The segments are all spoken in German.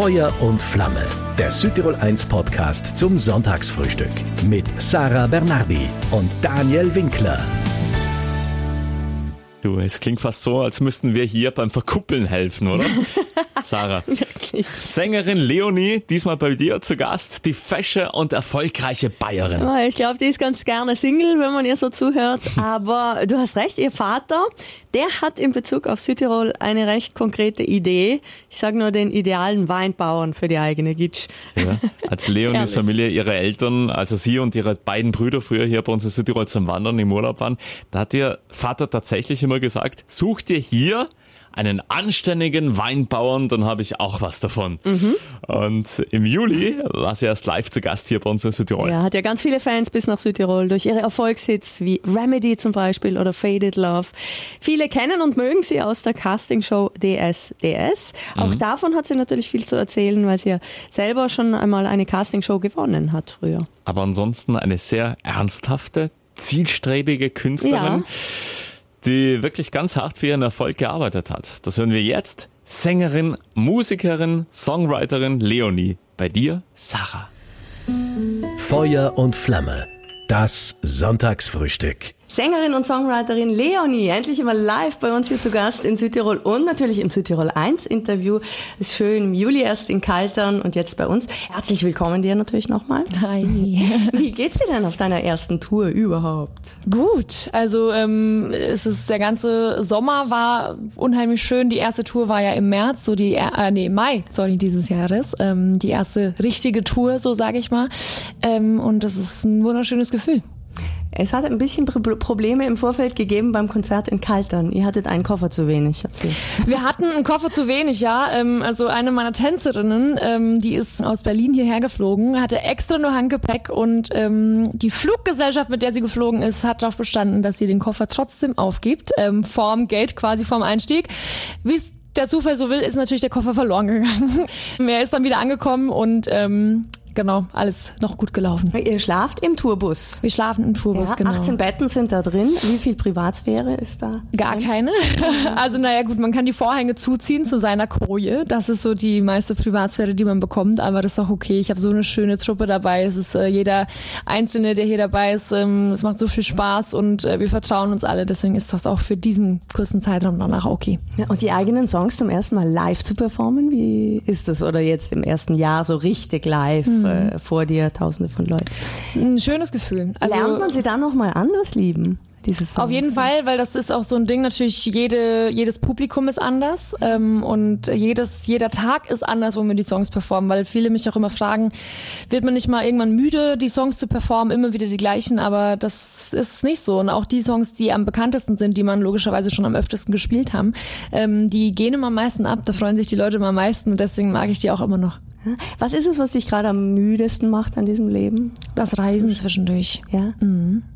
Feuer und Flamme, der Südtirol 1 Podcast zum Sonntagsfrühstück mit Sarah Bernardi und Daniel Winkler. Du, es klingt fast so, als müssten wir hier beim Verkuppeln helfen, oder? Sarah. Wirklich. Sängerin Leonie, diesmal bei dir zu Gast, die fesche und erfolgreiche Bayerin. Oh, ich glaube, die ist ganz gerne Single, wenn man ihr so zuhört. Aber du hast recht, ihr Vater, der hat in Bezug auf Südtirol eine recht konkrete Idee. Ich sage nur den idealen Weinbauern für die eigene Gitsch. Ja, als Leonies. Familie, ihre Eltern, also sie und ihre beiden Brüder früher hier bei uns in Südtirol zum Wandern im Urlaub waren, da hat ihr Vater tatsächlich immer gesagt, such dir hier einen anständigen Weinbauern, dann habe ich auch was davon. Mhm. Und im Juli war sie erst live zu Gast hier bei uns in Südtirol. Ja, hat ja ganz viele Fans bis nach Südtirol durch ihre Erfolgshits wie Remedy zum Beispiel oder Faded Love. Viele kennen und mögen sie aus der Castingshow DSDS. Auch davon hat sie natürlich viel zu erzählen, weil sie ja selber schon einmal eine Castingshow gewonnen hat früher. aber ansonsten eine sehr ernsthafte, zielstrebige Künstlerin, Ja. Die wirklich ganz hart für ihren Erfolg gearbeitet hat. Das hören wir jetzt. Sängerin, Musikerin, Songwriterin Leonie. Bei dir, Sarah. Feuer und Flamme, das Sonntagsfrühstück. Sängerin und Songwriterin Leonie, endlich immer live bei uns hier zu Gast in Südtirol und natürlich im Südtirol 1 Interview. Ist schön im Juli erst in Kaltern und jetzt bei uns. Herzlich willkommen dir natürlich nochmal. Hi. Wie geht's dir denn auf deiner ersten Tour überhaupt? Gut, also ähm, es ist der ganze Sommer war unheimlich schön. Die erste Tour war ja im März, so die äh, nee Mai, sorry dieses Jahres, ähm, die erste richtige Tour, so sage ich mal. Ähm, und das ist ein wunderschönes Gefühl. Es hat ein bisschen Pro- Probleme im Vorfeld gegeben beim Konzert in Kaltern. Ihr hattet einen Koffer zu wenig, erzähl. Wir hatten einen Koffer zu wenig, ja. Ähm, also eine meiner Tänzerinnen, ähm, die ist aus Berlin hierher geflogen, hatte extra nur Handgepäck und ähm, die Fluggesellschaft, mit der sie geflogen ist, hat darauf bestanden, dass sie den Koffer trotzdem aufgibt, vorm Gate quasi vorm Einstieg. Wie es der Zufall so will, ist natürlich der Koffer verloren gegangen. er ist dann wieder angekommen und ähm, genau, alles noch gut gelaufen. Ihr schlaft im Tourbus. Wir schlafen im Tourbus, Ja, genau. 18 Betten sind da drin. Wie viel Privatsphäre ist da? Gar keine. Also naja gut, man kann die Vorhänge zuziehen zu seiner Koje. Das ist so die meiste Privatsphäre, die man bekommt, aber das ist auch okay. Ich habe so eine schöne Truppe dabei. Es ist äh, jeder Einzelne, der hier dabei ist. Ähm, es macht so viel Spaß und äh, wir vertrauen uns alle. Deswegen ist das auch für diesen kurzen Zeitraum danach okay. Ja, und die eigenen Songs zum ersten Mal live zu performen, wie ist das? Oder jetzt im ersten Jahr so richtig live äh, vor dir, tausende von Leuten. Ein schönes Gefühl. Also, Lernt man sie dann noch mal anders lieben? Auf jeden Fall, weil das ist auch so ein Ding, natürlich jede, jedes Publikum ist anders ähm, und jedes, jeder Tag ist anders, wo wir die Songs performen, weil viele mich auch immer fragen, wird man nicht mal irgendwann müde, die Songs zu performen, immer wieder die gleichen, aber das ist nicht so. Und auch die Songs, die am bekanntesten sind, die man logischerweise schon am öftesten gespielt haben, ähm, die gehen immer am meisten ab, da freuen sich die Leute immer am meisten und deswegen mag ich die auch immer noch. Was ist es, was dich gerade am müdesten macht an diesem Leben? Das Reisen zwischendurch. Ja?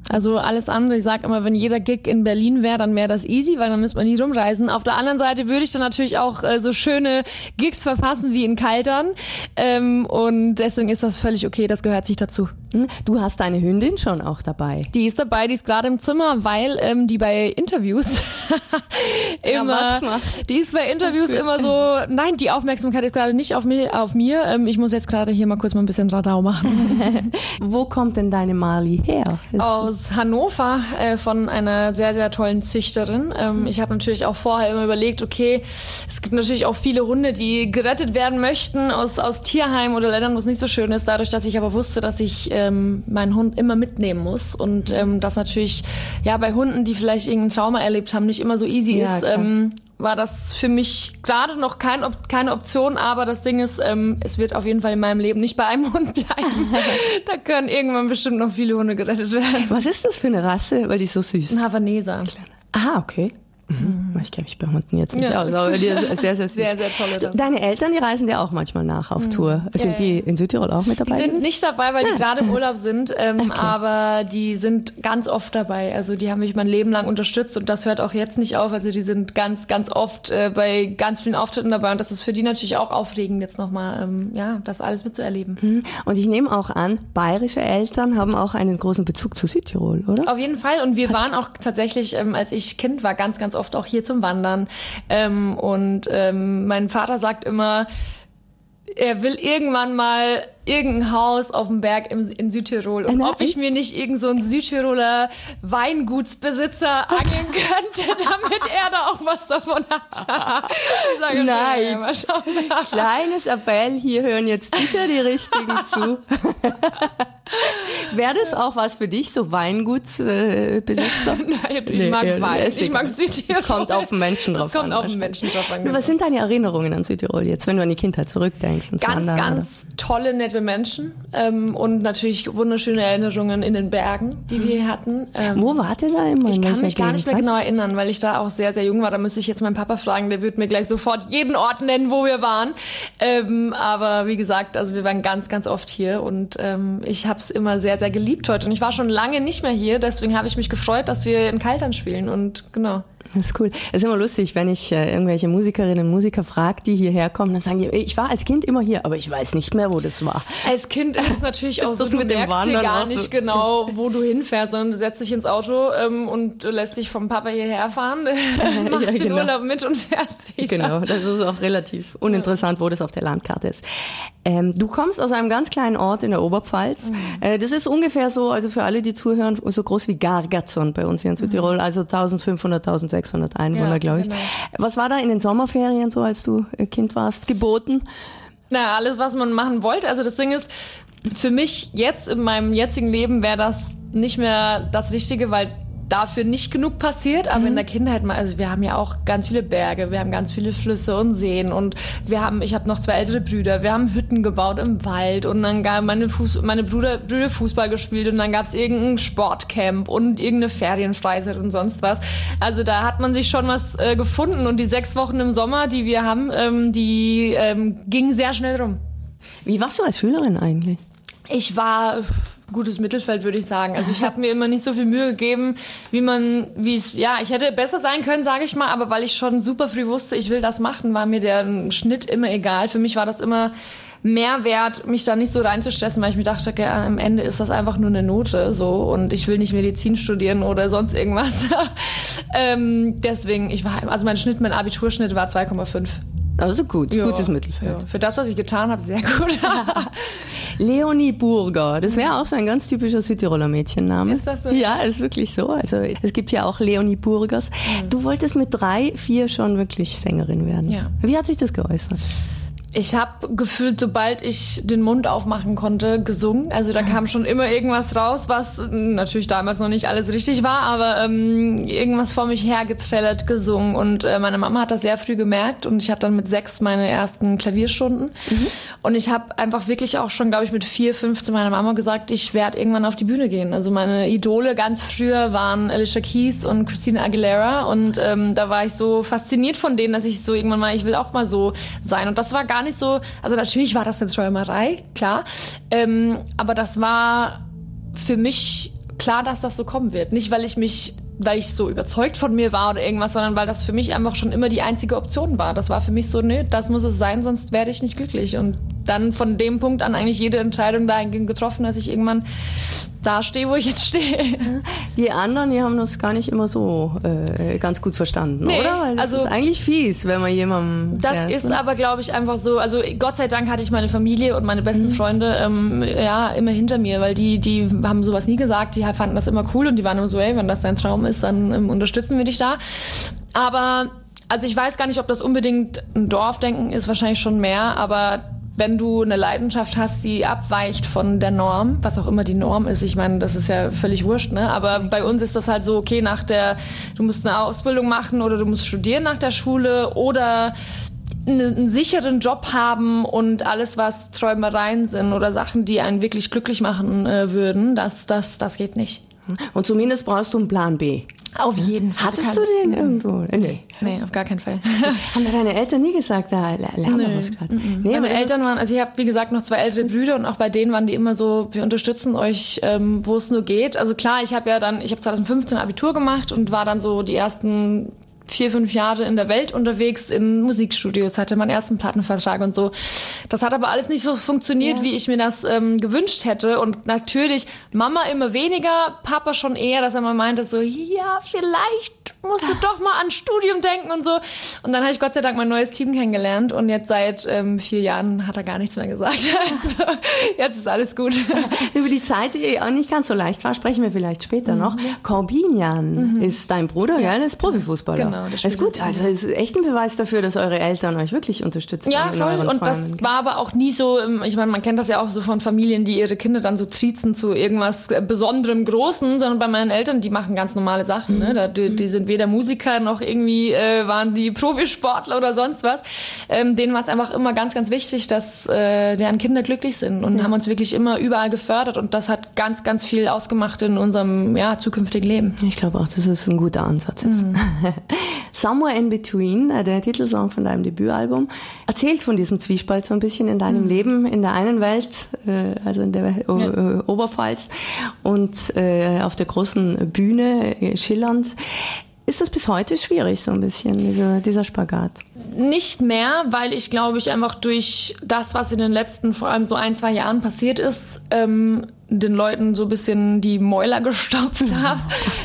Also alles andere, ich sag immer, wenn jeder Gig in Berlin wäre, dann wäre das easy, weil dann müsste man nie rumreisen. Auf der anderen Seite würde ich dann natürlich auch äh, so schöne Gigs verpassen wie in Kaltern. Ähm, und deswegen ist das völlig okay, das gehört sich dazu. Hm? Du hast deine Hündin schon auch dabei. Die ist dabei, die ist gerade im Zimmer, weil ähm, die bei Interviews immer, macht. die ist bei Interviews immer so, nein, die Aufmerksamkeit ist gerade nicht auf, mir, auf mir. Ähm, ich muss jetzt gerade hier mal kurz mal ein bisschen Radau machen. Wo kommt denn deine Marley her? Ist- Aus Hannover äh, von einer sehr, sehr tollen Züchterin. Ähm, ich habe natürlich auch vorher immer überlegt, okay, es gibt natürlich auch viele Hunde, die gerettet werden möchten aus, aus Tierheimen oder Ländern, wo es nicht so schön ist. Dadurch, dass ich aber wusste, dass ich ähm, meinen Hund immer mitnehmen muss und ähm, das natürlich ja bei Hunden, die vielleicht irgendein Trauma erlebt haben, nicht immer so easy Ja, ist. klar. Ähm, war das für mich gerade noch kein, Op keine Option, aber das Ding ist, ähm, es wird auf jeden Fall in meinem Leben nicht bei einem Hund bleiben. da können irgendwann bestimmt noch viele Hunde gerettet werden. Was ist das für eine Rasse? Weil die ist so süß. Ein Havaneser. Ah, okay. Mhm. Ich kenne mich bei Hunden jetzt nicht Ja, aus, aber die ist sehr, sehr süß. Sehr, sehr tolle Rasse. Deine Eltern, die reisen ja auch manchmal nach auf Tour. Sind Ja, die in Südtirol auch mit Die dabei? sind gewesen? nicht dabei, weil die gerade im Urlaub sind, ähm, aber die sind ganz oft dabei. Also die haben mich mein Leben lang unterstützt und das hört auch jetzt nicht auf. Also die sind ganz, ganz oft äh, bei ganz vielen Auftritten dabei und das ist für die natürlich auch aufregend, jetzt nochmal ähm, ja, das alles mitzuerleben. Mhm. Und ich nehme auch an, bayerische Eltern haben auch einen großen Bezug zu Südtirol, oder? Auf jeden Fall. Und wir waren auch tatsächlich, ähm, als ich Kind war, ganz, ganz oft auch hier zum Wandern. Ähm, und ähm, mein Vater sagt immer, er will irgendwann mal irgendein Haus auf dem Berg im, in Südtirol. Und ob ich mir nicht irgend so einen Südtiroler Weingutsbesitzer angeln könnte, damit er da auch was davon hat. Nein. Ja, mal schauen. Kleines Appell, hier hören jetzt sicher die Richtigen zu. Wäre das auch was für dich, so Weingutsbesitzer? Äh, ich Nee, mag ja, Wein. Ich mag. Südtirol. Es kommt auf den Menschen drauf Es kommt an, auf den. Menschen drauf an. Was sind deine Erinnerungen an Südtirol jetzt, wenn du an die Kindheit zurückdenkst? Ganz, ganz tolle, nette Menschen ähm, und natürlich wunderschöne Erinnerungen in den Bergen, die wir hier hatten. Ähm? Wo wart ihr da immer? ich kann mich gar nicht mehr genau erinnern, weil ich da auch sehr, sehr jung war. Da müsste ich jetzt meinen Papa fragen, der wird mir gleich sofort jeden Ort nennen, wo wir waren. Ähm, aber wie gesagt, also wir waren ganz, ganz oft hier und ähm, ich habe es immer sehr, sehr geliebt heute. Und ich war schon lange nicht mehr hier, deswegen habe ich mich gefreut, dass wir in Kaltern spielen und genau. Das ist cool. Es ist immer lustig, wenn ich äh, irgendwelche Musikerinnen und Musiker frage, die hierher kommen, dann sagen die, ich war als Kind immer hier, aber ich weiß nicht mehr, wo das war. Als Kind ist es natürlich auch so, du mit dem merkst dir gar so? nicht genau, wo du hinfährst, sondern du setzt dich ins Auto ähm, und lässt dich vom Papa hierher fahren, machst Ja, den genau. Urlaub mit und fährst wieder. Genau, das ist auch relativ uninteressant, wo das auf der Landkarte ist. Ähm, du kommst aus einem ganz kleinen Ort in der Oberpfalz. Mhm. Äh, das ist ungefähr so, also für alle, die zuhören, so groß wie Gargatzon bei uns hier in Südtirol, also 1500, 1600 Einwohner, Mhm. Ja, glaube ich. genau. Was war da in den Sommerferien so, als du äh, Kind warst, geboten? Na, alles, was man machen wollte. Also das Ding ist, für mich jetzt in meinem jetzigen Leben wäre das nicht mehr das Richtige, weil dafür nicht genug passiert, aber in der Kindheit mal, also wir haben ja auch ganz viele Berge, wir haben ganz viele Flüsse und Seen und wir haben, ich habe noch zwei ältere Brüder, wir haben Hütten gebaut im Wald und dann gab meine, Fuß, meine Brüder, Brüder Fußball gespielt und dann gab es irgendein Sportcamp und irgendeine Ferienfreizeit und sonst was. Also da hat man sich schon was äh, gefunden und die sechs Wochen im Sommer, die wir haben, ähm, die ähm, gingen sehr schnell rum. Wie warst du als Schülerin eigentlich? Ich war pff, gutes Mittelfeld, würde ich sagen. Also ich habe mir immer nicht so viel Mühe gegeben, wie man, wie es, ja, ich hätte besser sein können, sage ich mal, aber weil ich schon super früh wusste, ich will das machen, war mir der Schnitt immer egal. Für mich war das immer mehr wert, mich da nicht so reinzustressen, weil ich mir dachte, okay, am Ende ist das einfach nur eine Note, so, und ich will nicht Medizin studieren oder sonst irgendwas. ähm, deswegen, ich war, also mein Schnitt, mein Abiturschnitt war 2,5. Also gut, Ja, gutes Mittelfeld. ja. Für das, was ich getan habe, sehr gut. Leonie Burger, das wäre auch so ein ganz typischer Südtiroler Mädchenname. Ist das so? Ja, ist wirklich so. Also es gibt ja auch Leonie Burgers. Du wolltest mit drei, vier schon wirklich Sängerin werden. Ja. Wie hat sich das geäußert? Ich habe gefühlt, sobald ich den Mund aufmachen konnte, gesungen. Also da kam schon immer irgendwas raus, was äh, natürlich damals noch nicht alles richtig war, aber ähm, irgendwas vor mich hergetrellert, gesungen. Und äh, meine Mama hat das sehr früh gemerkt und ich hatte dann mit sechs meine ersten Klavierstunden. Und ich habe einfach wirklich auch schon, glaube ich, mit vier, fünf zu meiner Mama gesagt, ich werde irgendwann auf die Bühne gehen. Also meine Idole ganz früher waren Alicia Keys und Christina Aguilera und ähm, da war ich so fasziniert von denen, dass ich so irgendwann mal, ich will auch mal so sein. Und das war gar nicht so, also natürlich war das eine Träumerei, klar, ähm, aber das war für mich klar, dass das so kommen wird. Nicht, weil ich mich, weil ich so überzeugt von mir war oder irgendwas, sondern weil das für mich einfach schon immer die einzige Option war. Das war für mich so, nee, das muss es sein, sonst werde ich nicht glücklich. Und dann von dem Punkt an eigentlich jede Entscheidung dahingehend getroffen, dass ich irgendwann da stehe, wo ich jetzt stehe. Die anderen, die haben das gar nicht immer so äh, ganz gut verstanden, Nee, oder? Weil das also- ist eigentlich fies, wenn man jemandem... Das der ist so- aber, glaube ich, einfach so. Also Gott sei Dank hatte ich meine Familie und meine besten Freunde ähm, ja immer hinter mir, weil die die haben sowas nie gesagt. Die fanden das immer cool und die waren immer so, ey, wenn das dein Traum ist, dann ähm, unterstützen wir dich da. Aber also ich weiß gar nicht, ob das unbedingt ein Dorfdenken ist, wahrscheinlich schon mehr, aber wenn du eine Leidenschaft hast, die abweicht von der Norm, was auch immer die Norm ist, ich meine, das ist ja völlig wurscht, ne? Aber bei uns ist das halt so, okay, nach der, du musst eine Ausbildung machen oder du musst studieren nach der Schule oder einen, sicheren Job haben und alles, was Träumereien sind oder Sachen, die einen wirklich glücklich machen äh, würden, das, das, das geht nicht. Und zumindest brauchst du einen Plan B. Auf jeden Fall. Hattest du den irgendwo? Äh, Nee. Nee, auf gar keinen Fall. Haben dir deine Eltern nie gesagt, da lern mal was gerade? Nee, Meine Eltern waren, also ich habe wie gesagt noch zwei ältere Brüder und auch bei denen waren die immer so, wir unterstützen euch, ähm, wo es nur geht. Also klar, ich habe ja dann, ich habe 2015 Abitur gemacht und war dann so die ersten vier, fünf Jahre in der Welt unterwegs in Musikstudios, hatte meinen ersten Plattenvertrag und so. Das hat aber alles nicht so funktioniert, wie ich mir das ähm, gewünscht hätte. Und natürlich Mama immer weniger, Papa schon eher, dass er mal meinte so, ja, vielleicht musst du doch mal an Studium denken und so. Und dann habe ich Gott sei Dank mein neues Team kennengelernt und jetzt seit ähm, vier Jahren hat er gar nichts mehr gesagt. Also, jetzt ist alles gut. Über die Zeit, die auch nicht ganz so leicht war, sprechen wir vielleicht später mhm, noch. Corbinian mhm. ist dein Bruder, ja. gell? Ist Profifußballer. Genau, das ist gut. Also ist echt ein Beweis dafür, dass eure Eltern euch wirklich unterstützen. Ja, voll. Und das war aber auch nie so, ich meine, man kennt das ja auch so von Familien, die ihre Kinder dann so triezen zu irgendwas Besonderem Großen, sondern bei meinen Eltern, die machen ganz normale Sachen. Ne? Die, die, sind weder Musiker noch irgendwie äh, waren die Profisportler oder sonst was. Ähm, denen war es einfach immer ganz, ganz wichtig, dass äh, deren Kinder glücklich sind und ja. haben uns wirklich immer überall gefördert und das hat ganz, ganz viel ausgemacht in unserem ja, zukünftigen Leben. Ich glaube auch, dass es ein guter Ansatz ist. Mhm. Somewhere in Between, äh, der Titelsong von deinem Debütalbum, erzählt von diesem Zwiespalt so ein bisschen in deinem mhm. Leben, in der einen Welt, äh, also in der ja. Äh, Oberpfalz und auf der großen Bühne schillernd. Ist das bis heute schwierig, so ein bisschen, dieser, dieser Spagat? Nicht mehr, weil ich glaube ich einfach durch das, was in den letzten vor allem so ein, zwei Jahren passiert ist, ähm, den Leuten so ein bisschen die Mäuler gestopft habe.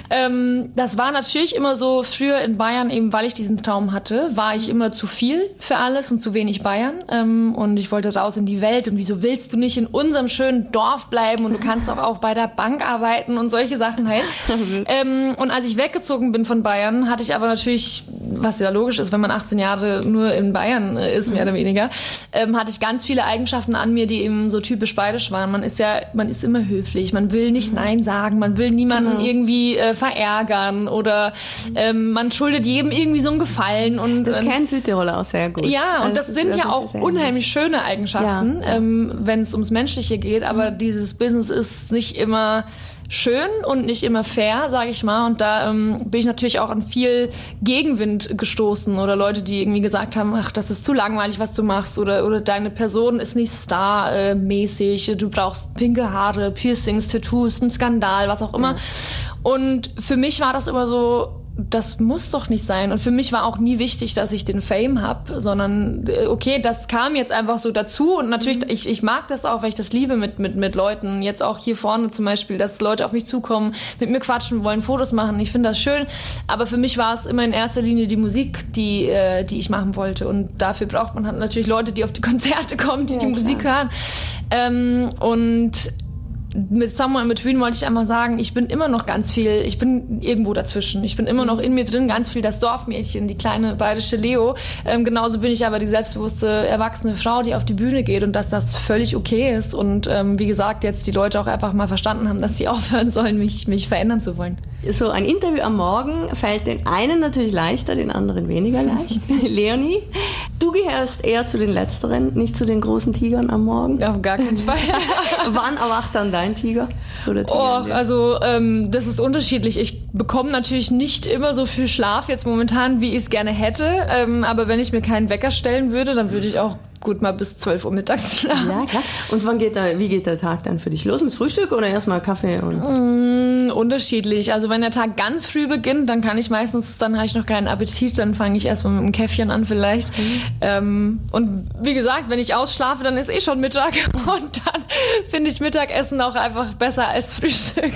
Ähm, das war natürlich immer so, früher in Bayern, eben weil ich diesen Traum hatte, war ich immer zu viel für alles und zu wenig Bayern. Ähm, und ich wollte raus in die Welt. Und wieso willst du nicht in unserem schönen Dorf bleiben und du kannst auch, auch bei der Bank arbeiten und solche Sachen halt. ähm, und als ich weggezogen bin von Bayern, hatte ich aber natürlich, was ja logisch ist, wenn man 18 Jahre nur in Bayern äh, ist, mehr oder weniger, ähm, hatte ich ganz viele Eigenschaften an mir, die eben so typisch bayerisch waren. Man ist ja, man ist immer höflich, man will nicht Nein sagen, man will niemanden genau. irgendwie äh, verärgern oder ähm, man schuldet jedem irgendwie so einen Gefallen. Und, das kennen Südtiroler auch sehr gut. Ja, und das, das sind das ja auch unheimlich schöne Eigenschaften, ja. ähm, wenn es ums Menschliche geht, aber mhm. dieses Business ist nicht immer schön und nicht immer fair, sage ich mal. Und da ähm, bin ich natürlich auch an viel Gegenwind gestoßen oder Leute, die irgendwie gesagt haben, ach, das ist zu langweilig, was du machst oder oder deine Person ist nicht starmäßig, du brauchst pinke Haare, Piercings, Tattoos, ein Skandal, was auch immer. Und für mich war das immer so, das muss doch nicht sein. Und für mich war auch nie wichtig, dass ich den Fame habe, sondern äh, okay, das kam jetzt einfach so dazu. Und natürlich, mhm. ich, ich mag das auch, weil ich das liebe mit, mit, mit Leuten. Jetzt auch hier vorne zum Beispiel, dass Leute auf mich zukommen, mit mir quatschen wollen, Fotos machen. Ich finde das schön. Aber für mich war es immer in erster Linie die Musik, die, äh, die ich machen wollte. Und dafür braucht man halt natürlich Leute, die auf die Konzerte kommen, die ja, die Musik hören. Ähm, und mit Somewhere in Between wollte ich einmal sagen, ich bin immer noch ganz viel, ich bin irgendwo dazwischen. Ich bin immer noch in mir drin, ganz viel das Dorfmädchen, die kleine bayerische Leo. Ähm, genauso bin ich aber die selbstbewusste, erwachsene Frau, die auf die Bühne geht und dass das völlig okay ist. Und ähm, wie gesagt, jetzt die Leute auch einfach mal verstanden haben, dass sie aufhören sollen, mich, mich verändern zu wollen. So ein Interview am Morgen fällt den einen natürlich leichter, den anderen weniger leicht. Leonie, du gehörst eher zu den Letzteren, nicht zu den großen Tigern am Morgen. Ja, auf gar keinen Fall. Wann erwacht dann dein Tiger? Tiger Och, also ähm, das ist unterschiedlich. Ich bekomme natürlich nicht immer so viel Schlaf jetzt momentan, wie ich es gerne hätte. Ähm, aber wenn ich mir keinen Wecker stellen würde, dann würde ich auch gut mal bis 12 Uhr mittags schlafen. Ja, klar. Und wann geht da, wie geht der Tag dann für dich los? Mit Frühstück oder erstmal Kaffee und? Mm, unterschiedlich. Also wenn der Tag ganz früh beginnt, dann kann ich meistens, dann habe ich noch keinen Appetit, dann fange ich erstmal mit einem Käffchen an vielleicht. Mhm. Ähm, und wie gesagt, wenn ich ausschlafe, dann ist eh schon Mittag und dann finde ich Mittagessen auch einfach besser als Frühstück.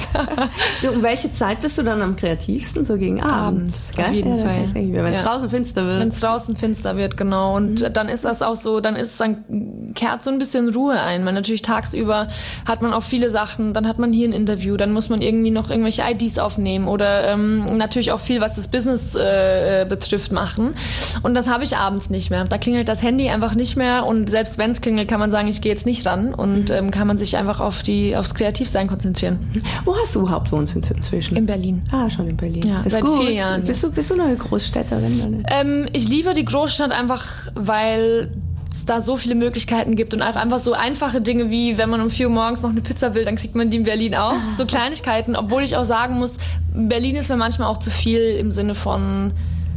um welche Zeit bist du dann am kreativsten? So gegen Abends? Abends auf jeden ja, Fall. Wenn es ja. draußen finster wird. Wenn es draußen finster wird, genau. Und mhm. dann ist das auch so, dann ist, dann kehrt so ein bisschen Ruhe ein. Man natürlich tagsüber hat man auch viele Sachen, dann hat man hier ein Interview, dann muss man irgendwie noch irgendwelche IDs aufnehmen oder ähm, natürlich auch viel, was das Business äh, äh, betrifft, machen. Und das habe ich abends nicht mehr. Da klingelt das Handy einfach nicht mehr und selbst wenn es klingelt, kann man sagen, ich gehe jetzt nicht ran und ähm, kann man sich einfach auf die aufs Kreativsein konzentrieren. Wo hast du überhaupt Wohnsitz inzwischen? In Berlin. Ah, schon in Berlin. Ja, Ist seit gut. vier Jahren. Bist du, bist du eine Großstädterin? Ähm, ich liebe die Großstadt einfach, weil es da so viele Möglichkeiten gibt und auch einfach so einfache Dinge wie, wenn man um vier Uhr morgens noch eine Pizza will, dann kriegt man die in Berlin auch. So Kleinigkeiten, obwohl ich auch sagen muss, Berlin ist mir manchmal auch zu viel im Sinne von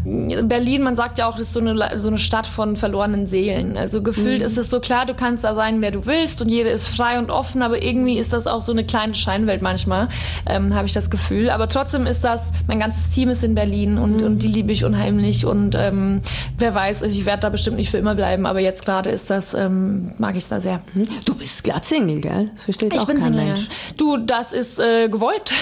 Berlin, man sagt ja auch, ist so eine, so eine Stadt von verlorenen Seelen. Also gefühlt mhm. ist es so klar, du kannst da sein, wer du willst und jeder ist frei und offen, aber irgendwie ist das auch so eine kleine Scheinwelt manchmal, ähm, habe ich das Gefühl. Aber trotzdem ist das, mein ganzes Team ist in Berlin und, mhm. und die liebe ich unheimlich und ähm, wer weiß, ich werde da bestimmt nicht für immer bleiben, aber jetzt gerade ist das, ähm, mag ich da sehr. Mhm. Du bist glatt Single, gell? Das versteht ich auch bin kein Single, Mensch. Ja. Du, das ist äh, gewollt.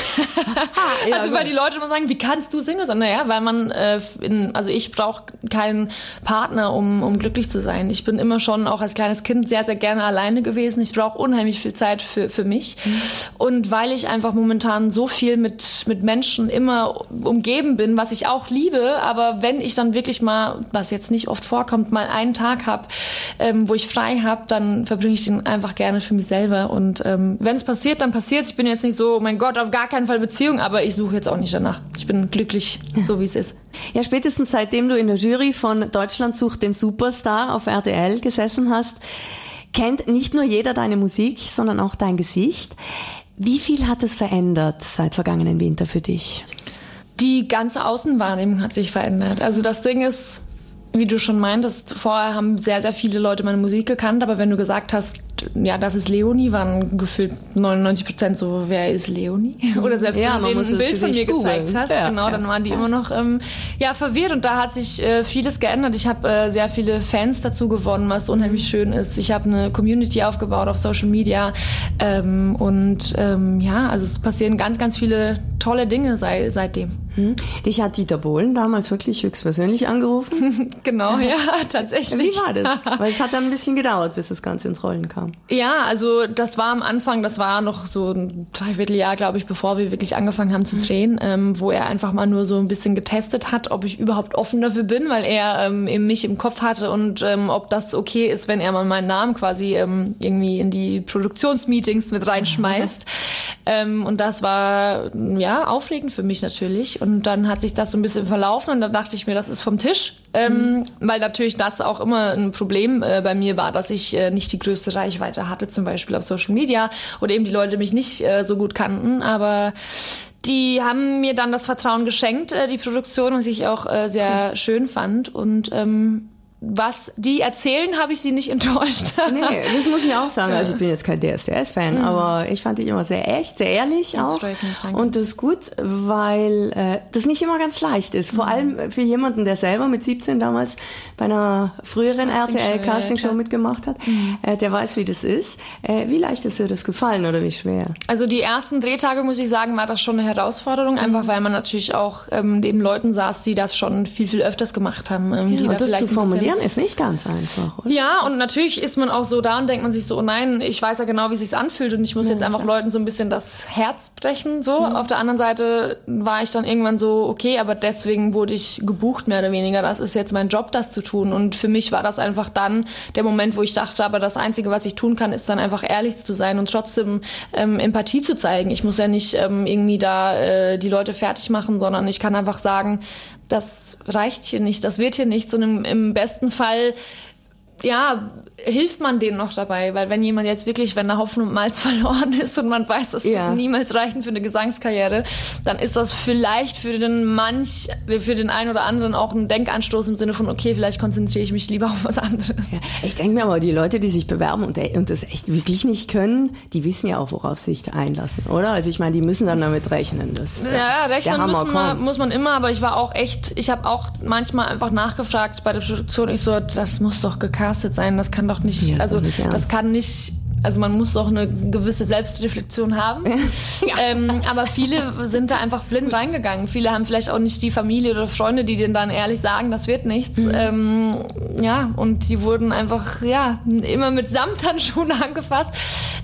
ja, also weil die Leute immer sagen, wie kannst du Single sein? Naja, weil man äh, in, also ich brauche keinen Partner, um, um glücklich zu sein. Ich bin immer schon auch als kleines Kind sehr, sehr gerne alleine gewesen. Ich brauche unheimlich viel Zeit für, für mich. Mhm. Und weil ich einfach momentan so viel mit, mit Menschen immer umgeben bin, was ich auch liebe, aber wenn ich dann wirklich mal, was jetzt nicht oft vorkommt, mal einen Tag habe, ähm, wo ich frei habe, dann verbringe ich den einfach gerne für mich selber. Und ähm, wenn es passiert, dann passiert Ich bin jetzt nicht so, oh mein Gott, auf gar keinen Fall Beziehung, aber ich suche jetzt auch nicht danach. Ich bin glücklich, so wie es ist. Ja, spätestens seitdem du in der Jury von Deutschland sucht den Superstar auf RTL gesessen hast, kennt nicht nur jeder deine Musik, sondern auch dein Gesicht. Wie viel hat es verändert seit vergangenen Winter für dich? Die ganze Außenwahrnehmung hat sich verändert. Also das Ding ist, wie du schon meintest, vorher haben sehr, sehr viele Leute meine Musik gekannt, aber wenn du gesagt hast, ja, das ist Leonie, waren gefühlt 99 Prozent so, wer ist Leonie? Oder selbst ja, wenn du ein Bild von mir googlen. gezeigt hast, ja, genau, ja, dann waren die immer noch ähm, ja, verwirrt und da hat sich äh, vieles geändert. Ich habe äh, sehr viele Fans dazu gewonnen, was unheimlich schön ist. Ich habe eine Community aufgebaut auf Social Media ähm, und ähm, ja, also es passieren ganz, ganz viele tolle Dinge sei, seitdem. Hm. Dich hat Dieter Bohlen damals wirklich höchstpersönlich angerufen? genau, ja, tatsächlich. Wie war das? Weil es hat dann ein bisschen gedauert, bis das Ganze ins Rollen kam. Ja, also das war am Anfang, das war noch so ein Dreivierteljahr, glaube ich, bevor wir wirklich angefangen haben zu drehen, ähm, wo er einfach mal nur so ein bisschen getestet hat, ob ich überhaupt offen dafür bin, weil er ähm, eben mich im Kopf hatte und ähm, ob das okay ist, wenn er mal meinen Namen quasi ähm, irgendwie in die Produktionsmeetings mit reinschmeißt. ähm, und das war ja aufregend für mich natürlich. Und dann hat sich das so ein bisschen verlaufen und dann dachte ich mir, das ist vom Tisch. Ähm, mhm. Weil natürlich das auch immer ein Problem äh, bei mir war, dass ich äh, nicht die größte Reichweite hatte, zum Beispiel auf Social Media oder eben die Leute mich nicht äh, so gut kannten. Aber die haben mir dann das Vertrauen geschenkt, äh, die Produktion, was ich auch äh, sehr mhm. schön fand. Und ähm, was die erzählen, habe ich sie nicht enttäuscht. nee, das muss ich auch sagen. Also ich bin jetzt kein DSDS-Fan, mhm. aber ich fand die immer sehr echt, sehr ehrlich das auch. Freut mich, danke. Und das ist gut, weil äh, das nicht immer ganz leicht ist. Vor mhm. allem für jemanden, der selber mit 17 damals bei einer früheren RTL-Castingshow ja, mitgemacht hat, mhm. äh, der weiß, wie das ist. Äh, wie leicht ist dir das gefallen oder wie schwer? Also die ersten Drehtage, muss ich sagen, war das schon eine Herausforderung, einfach weil man natürlich auch ähm, neben Leuten saß, die das schon viel, viel öfters gemacht haben. Ähm, ja, die da das zu formulieren Studieren ist nicht ganz einfach, oder? Ja, und natürlich ist man auch so da und denkt man sich so, oh nein, ich weiß ja genau, wie sich's anfühlt und ich muss ja, jetzt einfach klar. Leuten so ein bisschen das Herz brechen, so. Mhm. Auf der anderen Seite war ich dann irgendwann so, okay, aber deswegen wurde ich gebucht, mehr oder weniger. Das ist jetzt mein Job, das zu tun. Und für mich war das einfach dann der Moment, wo ich dachte, aber das Einzige, was ich tun kann, ist dann einfach ehrlich zu sein und trotzdem ähm, Empathie zu zeigen. Ich muss ja nicht ähm, irgendwie da äh, die Leute fertig machen, sondern ich kann einfach sagen, das reicht hier nicht, das wird hier nicht, sondern im besten Fall ja, hilft man denen noch dabei, weil wenn jemand jetzt wirklich, wenn der Hopfen und Malz verloren ist und man weiß, das ja. wird niemals reichen für eine Gesangskarriere, dann ist das vielleicht für den manch, für den einen oder anderen auch ein Denkanstoß im Sinne von, okay, vielleicht konzentriere ich mich lieber auf was anderes. Ja, ich denke mir aber, die Leute, die sich bewerben und, und das echt wirklich nicht können, die wissen ja auch, worauf sie sich einlassen, oder? Also ich meine, die müssen dann damit rechnen. Dass, ja, rechnen muss man, muss man immer, aber ich war auch echt, ich habe auch manchmal einfach nachgefragt bei der Produktion, ich so, das muss doch gecastet sein, das kann doch nicht, ja, also nicht das kann nicht also man muss doch eine gewisse Selbstreflexion haben. ja. ähm, aber viele sind da einfach blind reingegangen. Viele haben vielleicht auch nicht die Familie oder Freunde, die denen dann ehrlich sagen, das wird nichts. Mhm. Ähm, ja, und die wurden einfach, ja, immer mit Samthandschuhen angefasst.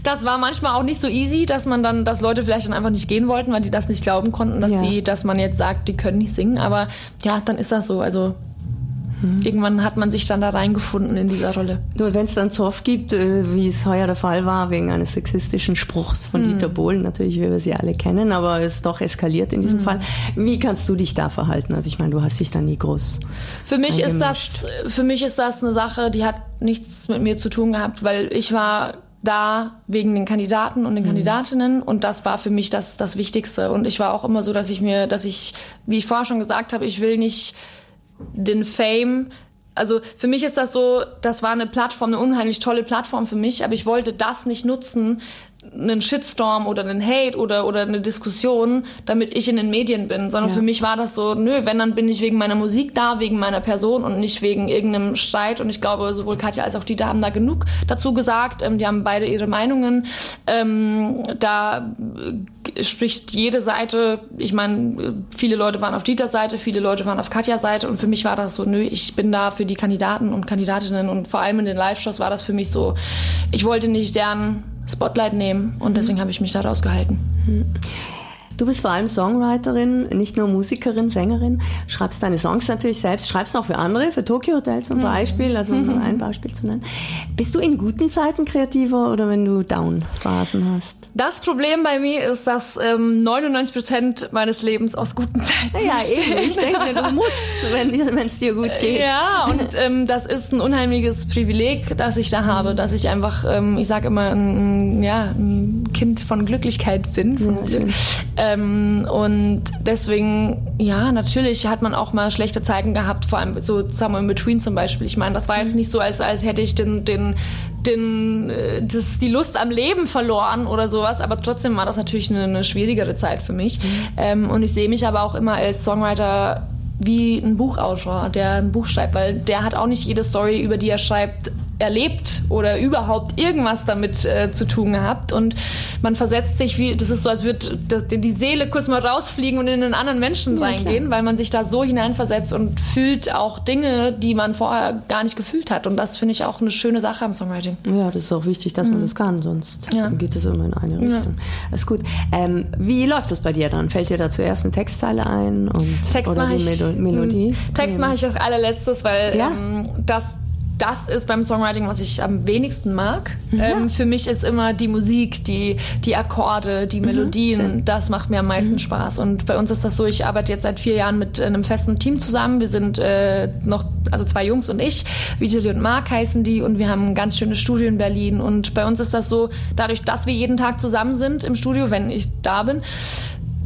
Das war manchmal auch nicht so easy, dass man dann, dass Leute vielleicht dann einfach nicht gehen wollten, weil die das nicht glauben konnten, dass ja. sie, dass man jetzt sagt, die können nicht singen. Aber ja, dann ist das so. Also Mhm. Irgendwann hat man sich dann da reingefunden in dieser Rolle. Nur wenn es dann Zoff gibt, äh, wie es heuer der Fall war, wegen eines sexistischen Spruchs von mhm. Dieter Bohlen, natürlich, wie wir sie alle kennen, aber es ist doch eskaliert in diesem mhm. Fall. Wie kannst du dich da verhalten? Also ich meine, du hast dich da nie groß. Für mich ist das, für mich ist das eine Sache, die hat nichts mit mir zu tun gehabt, weil ich war da wegen den Kandidaten und den mhm. Kandidatinnen und das war für mich das, das Wichtigste. Und ich war auch immer so, dass ich mir, dass ich, wie ich vorher schon gesagt habe, ich will nicht den Fame. Also für mich ist das so, das war eine Plattform, eine unheimlich tolle Plattform für mich, aber ich wollte das nicht nutzen, einen Shitstorm oder einen Hate oder, oder eine Diskussion, damit ich in den Medien bin, sondern ja. für mich war das so, nö, wenn, dann bin ich wegen meiner Musik da, wegen meiner Person und nicht wegen irgendeinem Streit. Und ich glaube, sowohl Katja als auch Dieter haben da genug dazu gesagt. Ähm, die haben beide ihre Meinungen. Ähm, da spricht jede Seite, ich meine, viele Leute waren auf Dieters Seite, viele Leute waren auf Katjas Seite und für mich war das so, nö, ich bin da für die Kandidaten und Kandidatinnen und vor allem in den Live-Shows war das für mich so, ich wollte nicht deren Spotlight nehmen und deswegen mhm. habe ich mich da rausgehalten. Du bist vor allem Songwriterin, nicht nur Musikerin, Sängerin. Schreibst deine Songs natürlich selbst, schreibst auch für andere, für Tokyo Hotel zum mhm. Beispiel, also um ein Beispiel zu nennen. Bist du in guten Zeiten kreativer oder wenn du Down-Phasen hast? Das Problem bei mir ist, dass ähm, 99 Prozent meines Lebens aus guten Zeiten Ja, eben. Ich denke, du musst, wenn es dir gut geht. Ja, und ähm, das ist ein unheimliches Privileg, das ich da habe, dass ich einfach, ähm, ich sage immer, ein, ja, ein Kind von Glücklichkeit bin. Von ja, Glück. Ähm, und deswegen, ja, natürlich hat man auch mal schlechte Zeiten gehabt, vor allem so Summer in Between zum Beispiel. Ich meine, das war jetzt nicht so, als, als hätte ich den, den den, äh, das, die Lust am Leben verloren oder sowas, aber trotzdem war das natürlich eine, eine schwierigere Zeit für mich. Mhm. Ähm, und ich sehe mich aber auch immer als Songwriter wie ein Buchautor, der ein Buch schreibt, weil der hat auch nicht jede Story, über die er schreibt, erlebt oder überhaupt irgendwas damit äh, zu tun gehabt. Und man versetzt sich wie, das ist so, als würde die Seele kurz mal rausfliegen und in einen anderen Menschen ja, reingehen, klar. weil man sich da so hineinversetzt und fühlt auch Dinge, die man vorher gar nicht gefühlt hat. Und das finde ich auch eine schöne Sache am Songwriting. Ja, das ist auch wichtig, dass mhm. man das kann, sonst ja. geht es immer in eine Richtung. Ja. ist gut. Ähm, wie läuft das bei dir dann? Fällt dir da zuerst eine Textzeile ein und Text oder die ich, Melodie? Text mache ich als allerletztes, weil ähm, das das ist beim Songwriting, was ich am wenigsten mag. Mhm. Ähm, für mich ist immer die Musik, die, die Akkorde, die mhm. Melodien, mhm. das macht mir am meisten mhm. Spaß. Und bei uns ist das so, ich arbeite jetzt seit vier Jahren mit einem festen Team zusammen. Wir sind äh, noch, also zwei Jungs und ich, Vitali und Mark heißen die und wir haben ein ganz schönes Studio in Berlin. Und bei uns ist das so, dadurch, dass wir jeden Tag zusammen sind im Studio, wenn ich da bin,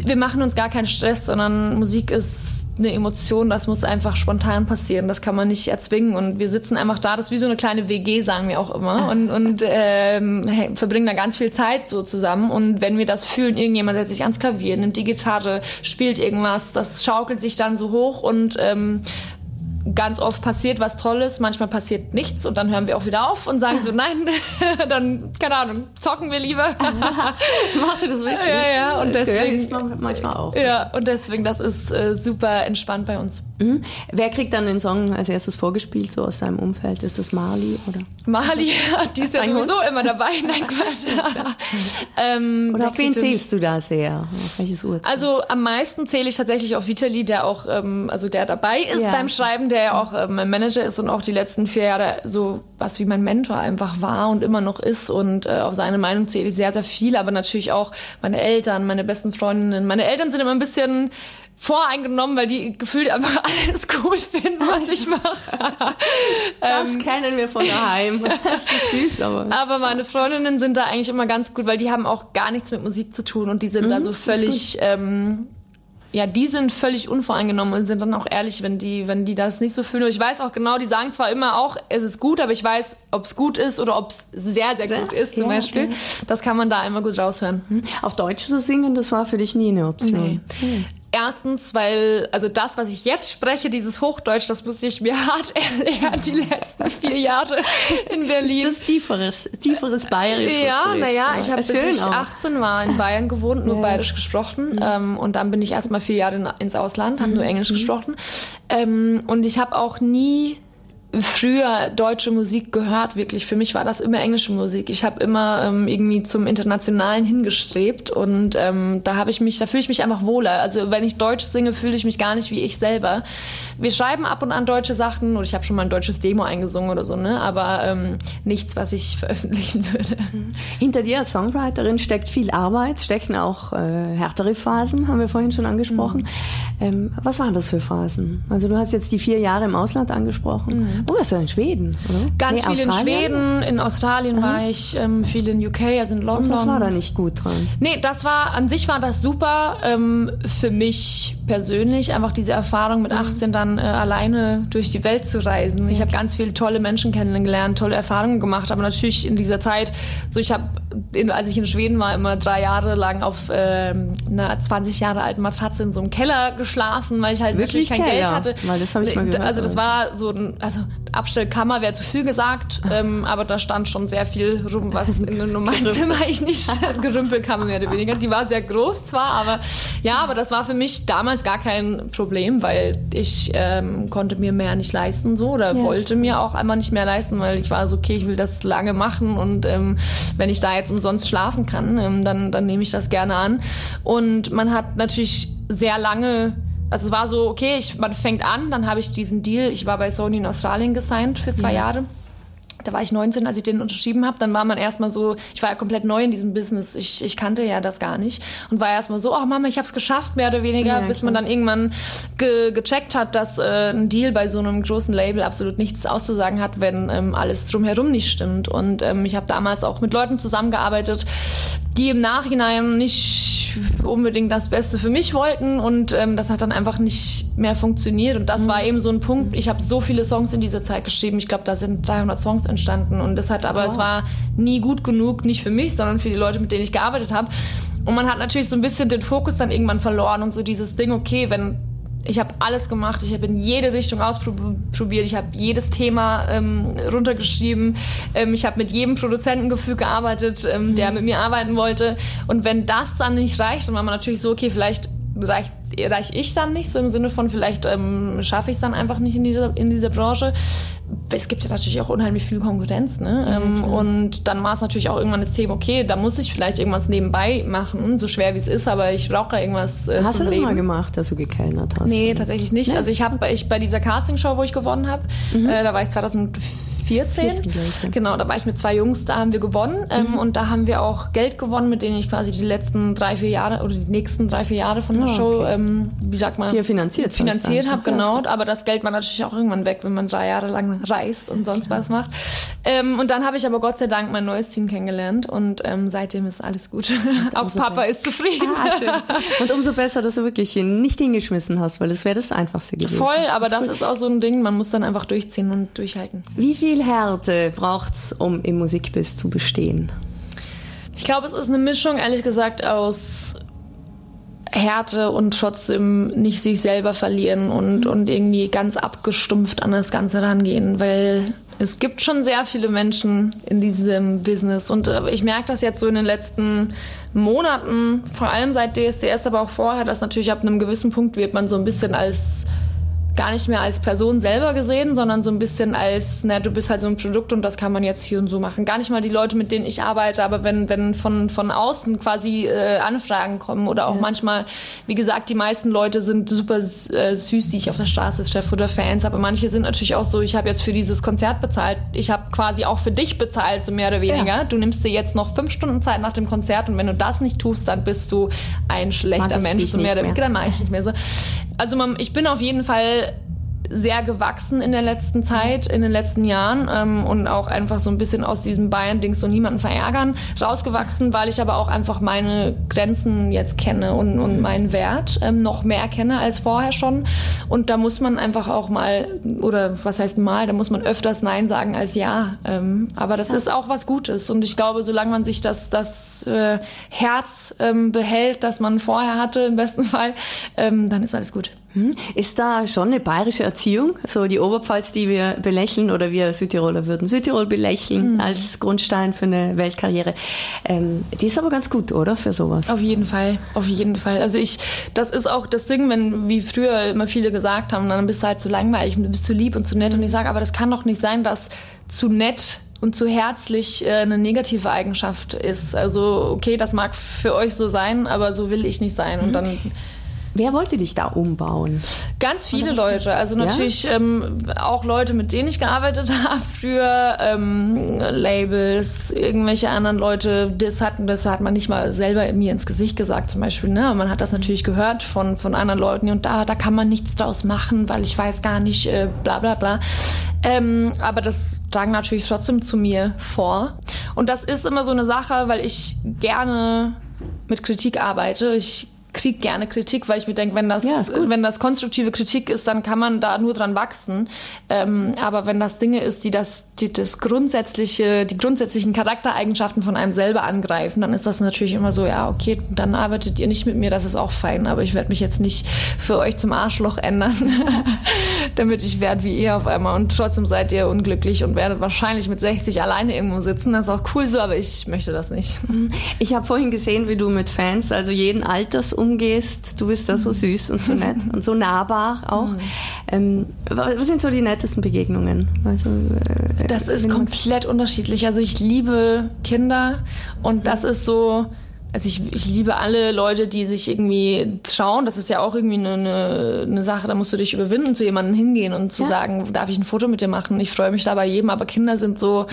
wir machen uns gar keinen Stress, sondern Musik ist eine Emotion, das muss einfach spontan passieren, das kann man nicht erzwingen. Und wir sitzen einfach da, das ist wie so eine kleine WG, sagen wir auch immer. Und, und ähm, hey, verbringen da ganz viel Zeit so zusammen. Und wenn wir das fühlen, irgendjemand setzt sich ans Klavier, nimmt die Gitarre, spielt irgendwas, das schaukelt sich dann so hoch. Und ähm, ganz oft passiert was Tolles, manchmal passiert nichts und dann hören wir auch wieder auf und sagen so, nein, dann, keine Ahnung, zocken wir lieber. Macht ihr das wirklich? Ja, ja, und das deswegen. manchmal auch. Ja, und deswegen, das ist äh, super entspannt bei uns. Mhm. Wer kriegt dann den Song als erstes vorgespielt, so aus deinem Umfeld? Ist das Marley oder? Marley, die ist ja sowieso immer dabei. Nein, Quatsch. ähm, oder auf wen zählst du da sehr? Auf welches Uhrzeit? Also am meisten zähle ich tatsächlich auf Vitali, der auch, ähm, also der dabei ist ja. beim Schreiben, der ja auch äh, mein Manager ist und auch die letzten vier Jahre so was wie mein Mentor einfach war und immer noch ist. Und äh, auf seine Meinung zähle ich sehr, sehr viel, aber natürlich auch meine Eltern, meine besten Freundinnen. Meine Eltern sind immer ein bisschen voreingenommen, weil die gefühlt einfach alles cool finden, was ich mache. das ähm, kennen wir von daheim. Das ist süß, aber. Aber meine Freundinnen sind da eigentlich immer ganz gut, weil die haben auch gar nichts mit Musik zu tun und die sind mhm, da so völlig ähm, ja, die sind völlig unvoreingenommen und sind dann auch ehrlich, wenn die, wenn die das nicht so fühlen. Und ich weiß auch genau, die sagen zwar immer auch, es ist gut, aber ich weiß, ob es gut ist oder ob es sehr, sehr, sehr, gut ist, zum ja, Beispiel. Ja. Das kann man da immer gut raushören. Auf Deutsch zu singen, das war für dich nie eine Option. Nee. Hm. Erstens, weil, also das, was ich jetzt spreche, dieses Hochdeutsch, das musste ich mir hart erlernen, die letzten vier Jahre in Berlin. Das ist tieferes, tieferes Bayerisch. Ja, naja, ich habe bis ich auch. 18 war in Bayern gewohnt, nur ja. Bayerisch gesprochen. Mhm. Ähm, und dann bin ich erst mal vier Jahre in, ins Ausland, habe mhm. nur Englisch mhm. gesprochen. Ähm, und ich habe auch nie früher deutsche Musik gehört, wirklich. Für mich war das immer englische Musik. Ich habe immer ähm, irgendwie zum Internationalen hingestrebt und ähm, da habe ich mich, da fühle ich mich einfach wohler. Also wenn ich Deutsch singe, fühle ich mich gar nicht wie ich selber. Wir schreiben ab und an deutsche Sachen und ich habe schon mal ein deutsches Demo eingesungen oder so, ne? Aber ähm, nichts, was ich veröffentlichen würde. Hinter dir als Songwriterin steckt viel Arbeit, stecken auch äh, härtere Phasen, haben wir vorhin schon angesprochen. Mhm. Ähm, was waren das für Phasen? Also du hast jetzt die vier Jahre im Ausland angesprochen. Mhm. Oh, das war in Schweden, oder? Ganz nee, viel Australien? in Schweden, in Australien Aha. war ich, ähm, viel in UK, also in London. Und was war da nicht gut dran? Nee, das war, an sich war das super. Ähm, für mich persönlich einfach diese Erfahrung mit 18 dann äh, alleine durch die Welt zu reisen. Ich habe ganz viele tolle Menschen kennengelernt, tolle Erfahrungen gemacht, aber natürlich in dieser Zeit, so ich habe, als ich in Schweden war, immer drei Jahre lang auf äh, einer 20 Jahre alten Matratze in so einem Keller geschlafen, weil ich halt wirklich, kein Keller? Geld hatte. Weil das habe ich mal gehört. Also das war so ein, also Abstellkammer wäre zu viel gesagt, ähm, aber da stand schon sehr viel rum, was in einem normalen Zimmer ich nicht Gerümpelkammer mehr oder weniger. Die war sehr groß zwar, aber ja, aber das war für mich damals gar kein Problem, weil ich ähm, konnte mir mehr nicht leisten so oder ja, wollte mir auch einmal nicht mehr leisten, weil ich war so, okay, ich will das lange machen und ähm, wenn ich da jetzt umsonst schlafen kann, ähm, dann, dann nehme ich das gerne an. Und man hat natürlich sehr lange also es war so, okay, ich, man fängt an, dann habe ich diesen Deal, ich war bei Sony in Australien gesigned für zwei ja. Jahre. Da war ich 19, als ich den unterschrieben habe. Dann war man erstmal so, ich war ja komplett neu in diesem Business. Ich, ich kannte ja das gar nicht. Und war erstmal so, oh Mama, ich habe es geschafft, mehr oder weniger, ja, bis man dann irgendwann ge gecheckt hat, dass äh, ein Deal bei so einem großen Label absolut nichts auszusagen hat, wenn ähm, alles drumherum nicht stimmt. Und ähm, ich habe damals auch mit Leuten zusammengearbeitet, die im Nachhinein nicht unbedingt das Beste für mich wollten und ähm, das hat dann einfach nicht mehr funktioniert und das mhm. war eben so ein Punkt. Ich habe so viele Songs in dieser Zeit geschrieben. Ich glaube, da sind 300 Songs entstanden und das hat aber oh. es war nie gut genug, nicht für mich, sondern für die Leute, mit denen ich gearbeitet habe. Und man hat natürlich so ein bisschen den Fokus dann irgendwann verloren und so dieses Ding, okay, wenn ich habe alles gemacht, ich habe in jede Richtung ausprobiert, ich habe jedes Thema ähm, runtergeschrieben, ähm, ich habe mit jedem Produzentengefühl gearbeitet, ähm, mhm. der mit mir arbeiten wollte. Und wenn das dann nicht reicht, dann war man natürlich so, okay, vielleicht reicht reich ich dann nicht, so im Sinne von vielleicht ähm, schaffe ich es dann einfach nicht in dieser, in dieser Branche. Es gibt ja natürlich auch unheimlich viel Konkurrenz, ne? Ja, ähm, und dann war es natürlich auch irgendwann das Thema, okay, da muss ich vielleicht irgendwas nebenbei machen, so schwer wie es ist, aber ich brauche ja irgendwas äh, Hast du das Leben. mal gemacht, dass du gekellnert hast? Nee, tatsächlich nicht. Nee? Also ich habe ich bei dieser Castingshow, wo ich gewonnen habe, mhm. äh, da war ich 2004 14. 14 genau, da war ich mit zwei Jungs, da haben wir gewonnen. Ähm, mhm. Und da haben wir auch Geld gewonnen, mit denen ich quasi die letzten drei, vier Jahre oder die nächsten drei, vier Jahre von der oh, Show, ähm, wie sagt man? Die finanziert. Finanziert habe, genau. Aber das Geld war natürlich auch irgendwann weg, wenn man drei Jahre lang reist und sonst okay. was macht. Ähm, und dann habe ich aber Gott sei Dank mein neues Team kennengelernt und ähm, seitdem ist alles gut. auch Papa besser. ist zufrieden. Ah. Und umso besser, dass du wirklich nicht hingeschmissen hast, weil das wäre das Einfachste gewesen. Voll, aber das, das ist auch so ein Ding, man muss dann einfach durchziehen und durchhalten. Wie viel Härte braucht es, um im Musikbiss zu bestehen? Ich glaube, es ist eine Mischung, ehrlich gesagt, aus Härte und trotzdem nicht sich selber verlieren und, und irgendwie ganz abgestumpft an das Ganze rangehen, weil es gibt schon sehr viele Menschen in diesem Business und äh, ich merke das jetzt so in den letzten Monaten, vor allem seit DSDS, aber auch vorher, dass natürlich ab einem gewissen Punkt wird man so ein bisschen als gar nicht mehr als Person selber gesehen, sondern so ein bisschen als, na, du bist halt so ein Produkt und das kann man jetzt hier und so machen. Gar nicht mal die Leute, mit denen ich arbeite, aber wenn, wenn von, von außen quasi äh, Anfragen kommen oder auch ja. manchmal, wie gesagt, die meisten Leute sind super äh, süß, die ich auf der Straße treffe oder Fans, aber manche sind natürlich auch so, ich habe jetzt für dieses Konzert bezahlt, ich habe quasi auch für dich bezahlt, so mehr oder weniger. Ja. Du nimmst dir jetzt noch fünf Stunden Zeit nach dem Konzert und wenn du das nicht tust, dann bist du ein schlechter Mensch, so mehr oder weniger. Dann mache ich nicht mehr so. Also man, ich bin auf jeden Fall sehr gewachsen in der letzten Zeit, in den letzten Jahren ähm, und auch einfach so ein bisschen aus diesem Bayern-Dings und niemanden verärgern rausgewachsen, weil ich aber auch einfach meine Grenzen jetzt kenne und, und meinen Wert ähm, noch mehr kenne als vorher schon. Und da muss man einfach auch mal, oder was heißt mal, da muss man öfters Nein sagen als Ja. Ähm, aber das ja. ist auch was Gutes und ich glaube, solange man sich das, das äh, Herz ähm, behält, das man vorher hatte, im besten Fall, ähm, dann ist alles gut. Hm? Ist da schon eine bayerische Erziehung, so die Oberpfalz, die wir belächeln oder wir Südtiroler würden Südtirol belächeln mhm. als Grundstein für eine Weltkarriere. Ähm, die ist aber ganz gut, oder, für sowas? Auf jeden Fall, auf jeden Fall. Also ich, das ist auch das Ding, wenn, wie früher immer viele gesagt haben, dann bist du halt zu langweilig und du bist zu lieb und zu nett. Und ich sage, aber das kann doch nicht sein, dass zu nett und zu herzlich äh, eine negative Eigenschaft ist. Also okay, das mag für euch so sein, aber so will ich nicht sein. Und mhm. dann Wer wollte dich da umbauen? Ganz viele Leute. Also natürlich ja? ähm, auch Leute, mit denen ich gearbeitet habe früher, ähm, Labels, irgendwelche anderen Leute. Das hat, das hat man nicht mal selber mir ins Gesicht gesagt zum Beispiel. Ne? Man hat das natürlich gehört von, von anderen Leuten und da, da kann man nichts draus machen, weil ich weiß gar nicht, äh, bla bla bla. Ähm, aber das drang natürlich trotzdem zu mir vor. Und das ist immer so eine Sache, weil ich gerne mit Kritik arbeite. Ich kriege gerne Kritik, weil ich mir denke, wenn das, Ja, wenn das konstruktive Kritik ist, dann kann man da nur dran wachsen. Ähm, aber wenn das Dinge ist, die das, die das grundsätzliche, die grundsätzlichen Charaktereigenschaften von einem selber angreifen, dann ist das natürlich immer so, ja, okay, dann arbeitet ihr nicht mit mir, das ist auch fein, aber ich werde mich jetzt nicht für euch zum Arschloch ändern, damit ich werde wie ihr auf einmal und trotzdem seid ihr unglücklich und werdet wahrscheinlich mit 60 alleine irgendwo sitzen. Das ist auch cool so, aber ich möchte das nicht. Ich habe vorhin gesehen, wie du mit Fans, also jeden Alters umgehst. Du bist da so süß und so nett und so nahbar auch. Ähm, wa- was sind so die nettesten Begegnungen? Also, äh, Das ist komplett unterschiedlich. Also ich liebe Kinder und das ist so, also ich, ich liebe alle Leute, die sich irgendwie trauen. Das ist ja auch irgendwie eine, eine, eine Sache, da musst du dich überwinden, zu jemandem hingehen und zu Ja. sagen, darf ich ein Foto mit dir machen? Ich freue mich da bei jedem, aber Kinder sind so,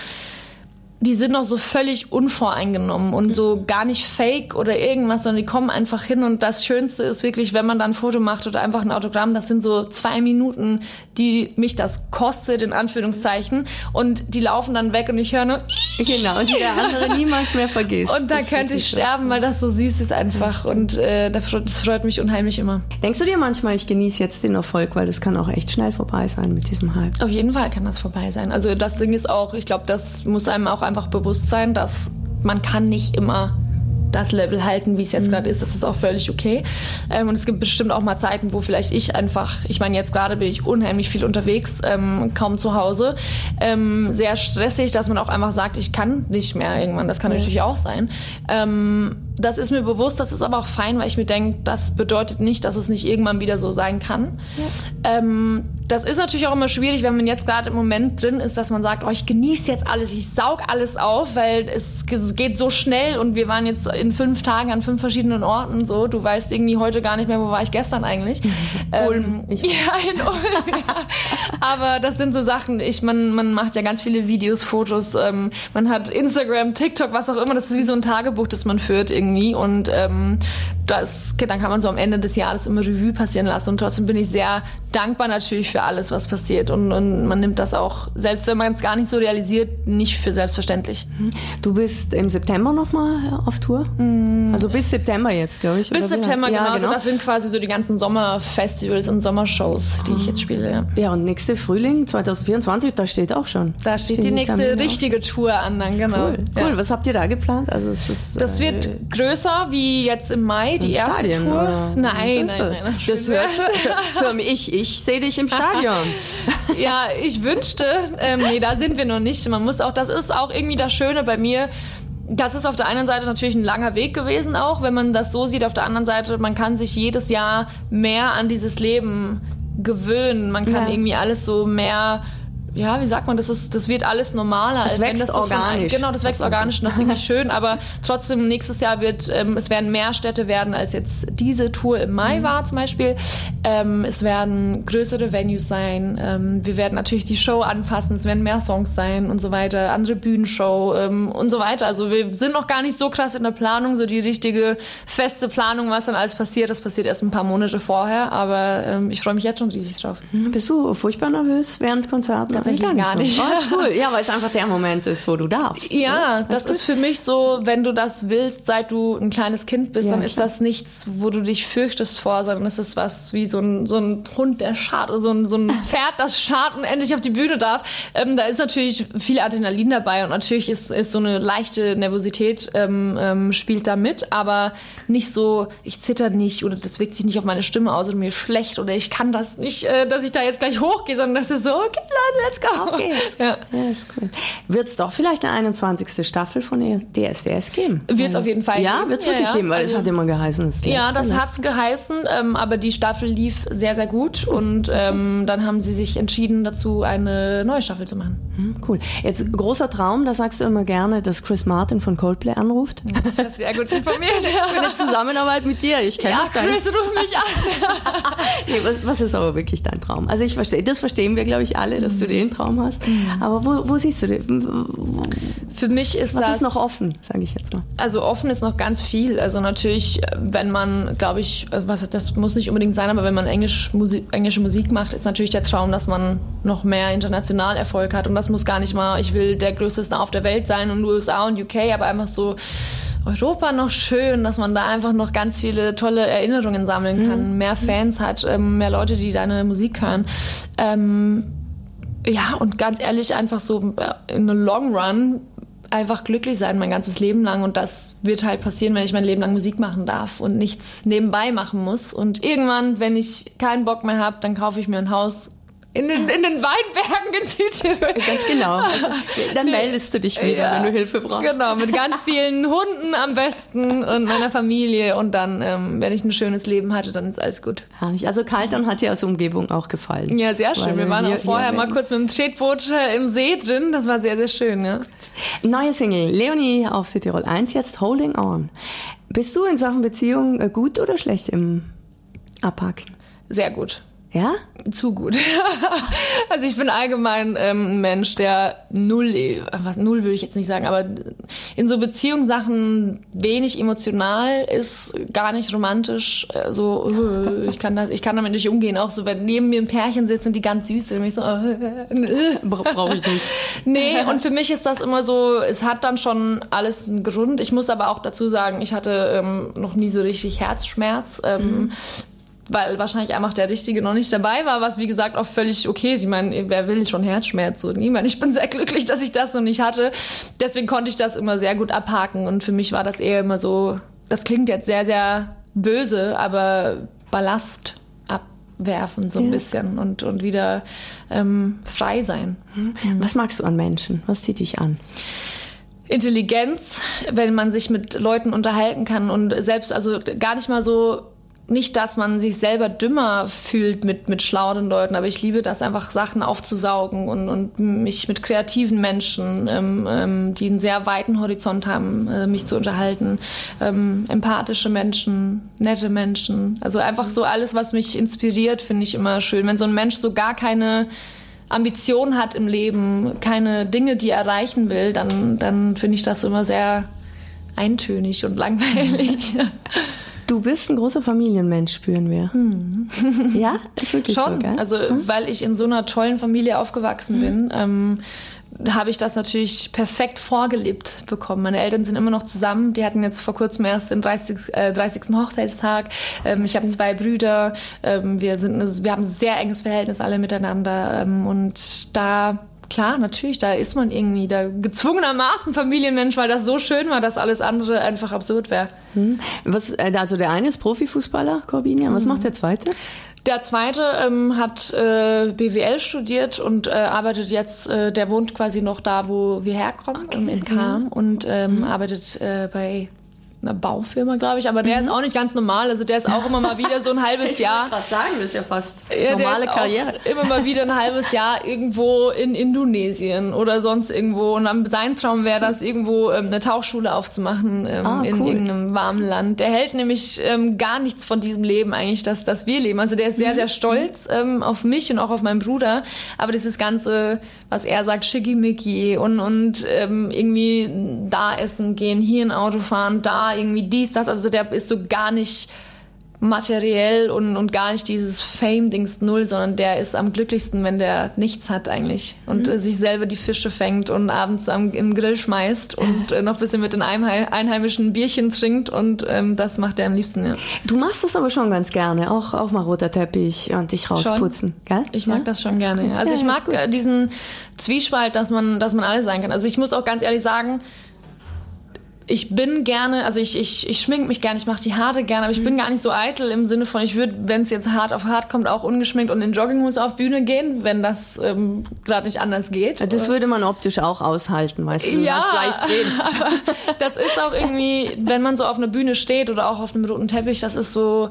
die sind noch so völlig unvoreingenommen und so gar nicht fake oder irgendwas, sondern die kommen einfach hin und das Schönste ist wirklich, wenn man dann ein Foto macht oder einfach ein Autogramm, das sind so zwei Minuten, die mich das kostet, in Anführungszeichen, und die laufen dann weg und ich höre nur Genau, und die der andere niemals mehr vergisst. und da Das könnte ich sterben, weil das so süß ist einfach und äh, das freut- das freut mich unheimlich immer. Denkst du dir manchmal, ich genieße jetzt den Erfolg, weil das kann auch echt schnell vorbei sein mit diesem Hype? Auf jeden Fall kann das vorbei sein. Also das Ding ist auch, ich glaube, das muss einem auch einfach bewusst sein, dass man kann nicht immer das Level halten, wie es jetzt gerade ist. Das ist auch völlig okay. Ähm, und es gibt bestimmt auch mal Zeiten, wo vielleicht ich einfach, ich meine, jetzt gerade bin ich unheimlich viel unterwegs, ähm, kaum zu Hause. Ähm, sehr stressig, dass man auch einfach sagt, ich kann nicht mehr irgendwann. Das kann natürlich auch sein. Ähm, das ist mir bewusst, das ist aber auch fein, weil ich mir denke, das bedeutet nicht, dass es nicht irgendwann wieder so sein kann. Ähm, das ist natürlich auch immer schwierig, wenn man jetzt gerade im Moment drin ist, dass man sagt, oh, ich genieße jetzt alles, ich saug alles auf, weil es ge- geht so schnell und wir waren jetzt in fünf Tagen an fünf verschiedenen Orten. So, du weißt irgendwie heute gar nicht mehr, wo war ich gestern eigentlich. Ulm. Ähm, ja, in Ulm. Ja. Aber das sind so Sachen. Ich, man, man macht ja ganz viele Videos, Fotos. Ähm, man hat Instagram, TikTok, was auch immer. Das ist wie so ein Tagebuch, das man führt irgendwie. Und ähm, das, dann kann man so am Ende des Jahres immer Revue passieren lassen. Und trotzdem bin ich sehr dankbar natürlich für alles, was passiert. Und, und man nimmt das auch, selbst wenn man es gar nicht so realisiert, nicht für selbstverständlich. Du bist im September nochmal auf Tour? Also bis September jetzt, glaube ich. Bis? September, ja, genau. Also das sind quasi so die ganzen Sommerfestivals und Sommershows, die ich jetzt spiele. Ja. Ja, und nächste Frühling 2024, da steht auch schon. Da steht Stehen die nächste richtige Tour an, dann genau. Cool. Cool. Was habt ihr da geplant? Also es ist, Das wird äh, größer wie jetzt im Mai, die erste Stadien, Tour. oder? Nein, nein, nein, das? nein. Das hört für, für mich. Ich sehe dich im Stadion. Ja, ich wünschte, ähm, nee, da sind wir noch nicht. Man muss auch, das ist auch irgendwie das Schöne bei mir. Das ist auf der einen Seite natürlich ein langer Weg gewesen auch, wenn man das so sieht. Auf der anderen Seite, man kann sich jedes Jahr mehr an dieses Leben gewöhnen. Man kann Ja. irgendwie alles so mehr ja, wie sagt man, das ist, das wird alles normaler. Wenn wächst das so von- organisch. genau, das wächst organisch und das ist irgendwie schön, aber trotzdem nächstes Jahr wird, ähm, es werden mehr Städte werden, als jetzt diese Tour im Mai Mhm. war zum Beispiel. Ähm, es werden größere Venues sein. Ähm, wir werden natürlich die Show anpassen, es werden mehr Songs sein und so weiter, andere Bühnenshow ähm, und so weiter. Also wir sind noch gar nicht so krass in der Planung, so die richtige feste Planung, was dann alles passiert. Das passiert erst ein paar Monate vorher, aber ähm, ich freue mich jetzt schon riesig drauf. Bist du furchtbar nervös während Konzerten? Tatsächlich Eigentlich gar nicht. So. Oh, cool. Ja, weil es einfach der Moment ist, wo du darfst. Ja, das ist für mich so, wenn du das willst, seit du ein kleines Kind bist, Ja, dann ist klar. das nichts, wo du dich fürchtest vor, sondern es ist was wie so ein, so ein Hund, der schart, oder so ein, so ein Pferd, das schart und endlich auf die Bühne darf. Ähm, da ist natürlich viel Adrenalin dabei und natürlich ist, ist so eine leichte Nervosität ähm, ähm, spielt da mit, aber nicht so, ich zitter nicht oder das wirkt sich nicht auf meine Stimme aus oder mir schlecht oder ich kann das nicht, äh, dass ich da jetzt gleich hochgehe, sondern das ist so, okay Leute, let's go. Auf geht's. Ja. Ja, ist cool. Wird es doch vielleicht eine 21. Staffel von E DSDS geben? Wird's auf jeden Fall Ja, geben. wird es Ja, wirklich ja. geben, weil es Also- hat immer geheißen, es Ja, das hat's geheißen, ähm, aber die Staffel lief sehr, sehr gut und ähm, dann haben sie sich entschieden dazu, eine neue Staffel zu machen. Hm, Cool. Jetzt großer Traum, da sagst du immer gerne, dass Chris Martin von Coldplay anruft. Das ist sehr gut informiert. Für eine Zusammenarbeit mit dir. Ich kenne ja, auch deinen. Chris, ruf mich an. Nee, was, was ist aber wirklich dein Traum? Also ich verstehe, das verstehen wir, glaube ich, alle, dass du den Traum hast. Aber wo, wo siehst du den? Für mich ist Was das ist noch offen, sage ich jetzt mal. Also offen ist noch ganz viel. Also natürlich, wenn man, glaube ich, äh, was das muss nicht unbedingt sein, aber wenn man Englisch, Musik, englische Musik macht, ist natürlich der Traum, dass man noch mehr international Erfolg hat. Und das muss gar nicht mal, ich will der größte Star auf der Welt sein und USA und UK, aber einfach so Europa noch schön, dass man da einfach noch ganz viele tolle Erinnerungen sammeln kann, mhm. mehr Fans hat, ähm, mehr Leute, die deine Musik hören. Ähm, ja, und ganz ehrlich, einfach so äh, in the long run einfach glücklich sein mein ganzes Leben lang. Und das wird halt passieren, wenn ich mein Leben lang Musik machen darf und nichts nebenbei machen muss. Und irgendwann, wenn ich keinen Bock mehr habe, dann kaufe ich mir ein Haus in den, in den Weinbergen in Südtirol. Ganz genau. Also, dann meldest du dich wieder, ja, wenn du Hilfe brauchst. Genau, mit ganz vielen Hunden am besten und meiner Familie. Und dann, ähm, wenn ich ein schönes Leben hatte, dann ist alles gut. Also Kaltern hat dir als Umgebung auch gefallen. Ja, sehr schön. Wir waren hier, auch vorher mal kurz mit dem Tretboot äh, im See drin. Das war sehr, sehr schön, ja. Neue Single, Leonie auf Südtirol 1, jetzt Holding On. Bist du in Sachen Beziehung äh, gut oder schlecht im Abhaken? Sehr gut. Ja? Zu gut. also ich bin allgemein ähm, ein Mensch, der null, was null würde ich jetzt nicht sagen, aber in so Beziehungssachen wenig emotional ist, gar nicht romantisch. Äh, so, äh, ich kann das, ich kann damit nicht umgehen. Auch so, wenn neben mir ein Pärchen sitzt und die ganz süß sind, mich so, äh, brauche ich nicht. nee, und für mich ist das immer so, es hat dann schon alles einen Grund. Ich muss aber auch dazu sagen, ich hatte ähm, noch nie so richtig Herzschmerz. Ähm, mhm weil wahrscheinlich einfach der Richtige noch nicht dabei war, was wie gesagt auch völlig okay ist. Ich meine, wer will schon Herzschmerz? So niemand. Ich bin sehr glücklich, dass ich das noch nicht hatte. Deswegen konnte ich das immer sehr gut abhaken und für mich war das eher immer so, das klingt jetzt sehr, sehr böse, aber Ballast abwerfen so ein ja. bisschen und, und wieder ähm, frei sein. Mhm. Was magst du an Menschen? Was zieht dich an? Intelligenz, wenn man sich mit Leuten unterhalten kann und selbst, also gar nicht mal so nicht, dass man sich selber dümmer fühlt mit, mit schlauen Leuten, aber ich liebe das einfach, Sachen aufzusaugen und, und mich mit kreativen Menschen, ähm, ähm, die einen sehr weiten Horizont haben, äh, mich zu unterhalten. Ähm, empathische Menschen, nette Menschen. Also einfach so alles, was mich inspiriert, finde ich immer schön. Wenn so ein Mensch so gar keine Ambition hat im Leben, keine Dinge, die er erreichen will, dann, dann finde ich das immer sehr eintönig und langweilig. Du bist ein großer Familienmensch, spüren wir. Hm. Ja, ist wirklich Schon. so, gell? Also, hm? weil ich in so einer tollen Familie aufgewachsen hm. bin, ähm, habe ich das natürlich perfekt vorgelebt bekommen. Meine Eltern sind immer noch zusammen. Die hatten jetzt vor kurzem erst den 30. Äh, 30. Hochzeitstag. Ähm, ich habe zwei Brüder. Ähm, wir, sind, wir haben ein sehr enges Verhältnis alle miteinander. Ähm, und da klar, natürlich, da ist man irgendwie da gezwungenermaßen Familienmensch, weil das so schön war, dass alles andere einfach absurd wäre. Hm. Was, äh, also der eine ist Profifußballer, Corbinian. Was mhm. macht der zweite? Der zweite ähm, hat äh, BWL studiert und äh, arbeitet jetzt, äh, der wohnt quasi noch da, wo wir herkommen, okay. in Kam und ähm, mhm. arbeitet äh, bei einer Baufirma, glaube ich, aber der mhm. ist auch nicht ganz normal. Also der ist auch immer mal wieder so ein halbes Jahr. Ich gerade sagen, das ist ja fast ja, normale Karriere. immer mal wieder ein halbes Jahr irgendwo in Indonesien oder sonst irgendwo. Und dann sein Traum wäre das, irgendwo ähm, eine Tauchschule aufzumachen ähm, ah, in irgendeinem warmen Land. Der hält nämlich ähm, gar nichts von diesem Leben eigentlich, dass das wir leben. Also der ist sehr, mhm. sehr stolz ähm, auf mich und auch auf meinen Bruder. Aber dieses ganze, was er sagt, schickimicki und, und ähm, irgendwie da essen gehen, hier ein Auto fahren, da irgendwie dies, das. Also der ist so gar nicht materiell und, und gar nicht dieses Fame-Dings null, sondern der ist am glücklichsten, wenn der nichts hat eigentlich und mhm. sich selber die Fische fängt und abends am, im Grill schmeißt und äh, noch ein bisschen mit den einheimischen Bierchen trinkt und ähm, das macht er am liebsten, ja. Du machst das aber schon ganz gerne, auch, auch mal roter Teppich und dich rausputzen, schon. gell? Ich mag ja? das schon das gerne, ja. Also ich mag äh, diesen Zwiespalt, dass man, dass man alles sein kann. Also ich muss auch ganz ehrlich sagen, ich bin gerne, also ich, ich, ich schmink mich gerne, ich mache die Haare gerne, aber ich bin mhm. gar nicht so eitel im Sinne von, ich würde, wenn es jetzt hart auf hart kommt, auch ungeschminkt und in Jogginghose auf Bühne gehen, wenn das ähm, gerade nicht anders geht. Das würde man optisch auch aushalten, weißt du. Ja, das ist auch irgendwie, wenn man so auf einer Bühne steht oder auch auf einem roten Teppich, das ist so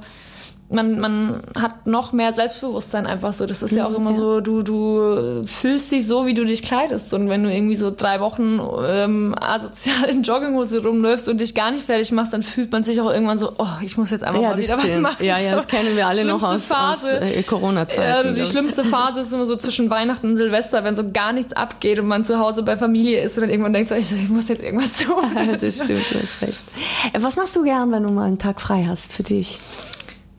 man, man hat noch mehr Selbstbewusstsein einfach so. Das ist ja auch immer ja. so, du, du fühlst dich so, wie du dich kleidest. Und wenn du irgendwie so drei Wochen ähm, asozial in Jogginghose rumläufst und dich gar nicht fertig machst, dann fühlt man sich auch irgendwann so, oh, ich muss jetzt einfach ja, mal wieder stimmt. was machen. Ja, ja, das kennen wir alle noch aus, aus äh, Corona-Zeiten. Ja, die schlimmste Phase ist immer so zwischen Weihnachten und Silvester, wenn so gar nichts abgeht und man zu Hause bei Familie ist und dann irgendwann denkt, so, ich, ich muss jetzt irgendwas tun. das stimmt, du hast recht. Was machst du gern, wenn du mal einen Tag frei hast für dich?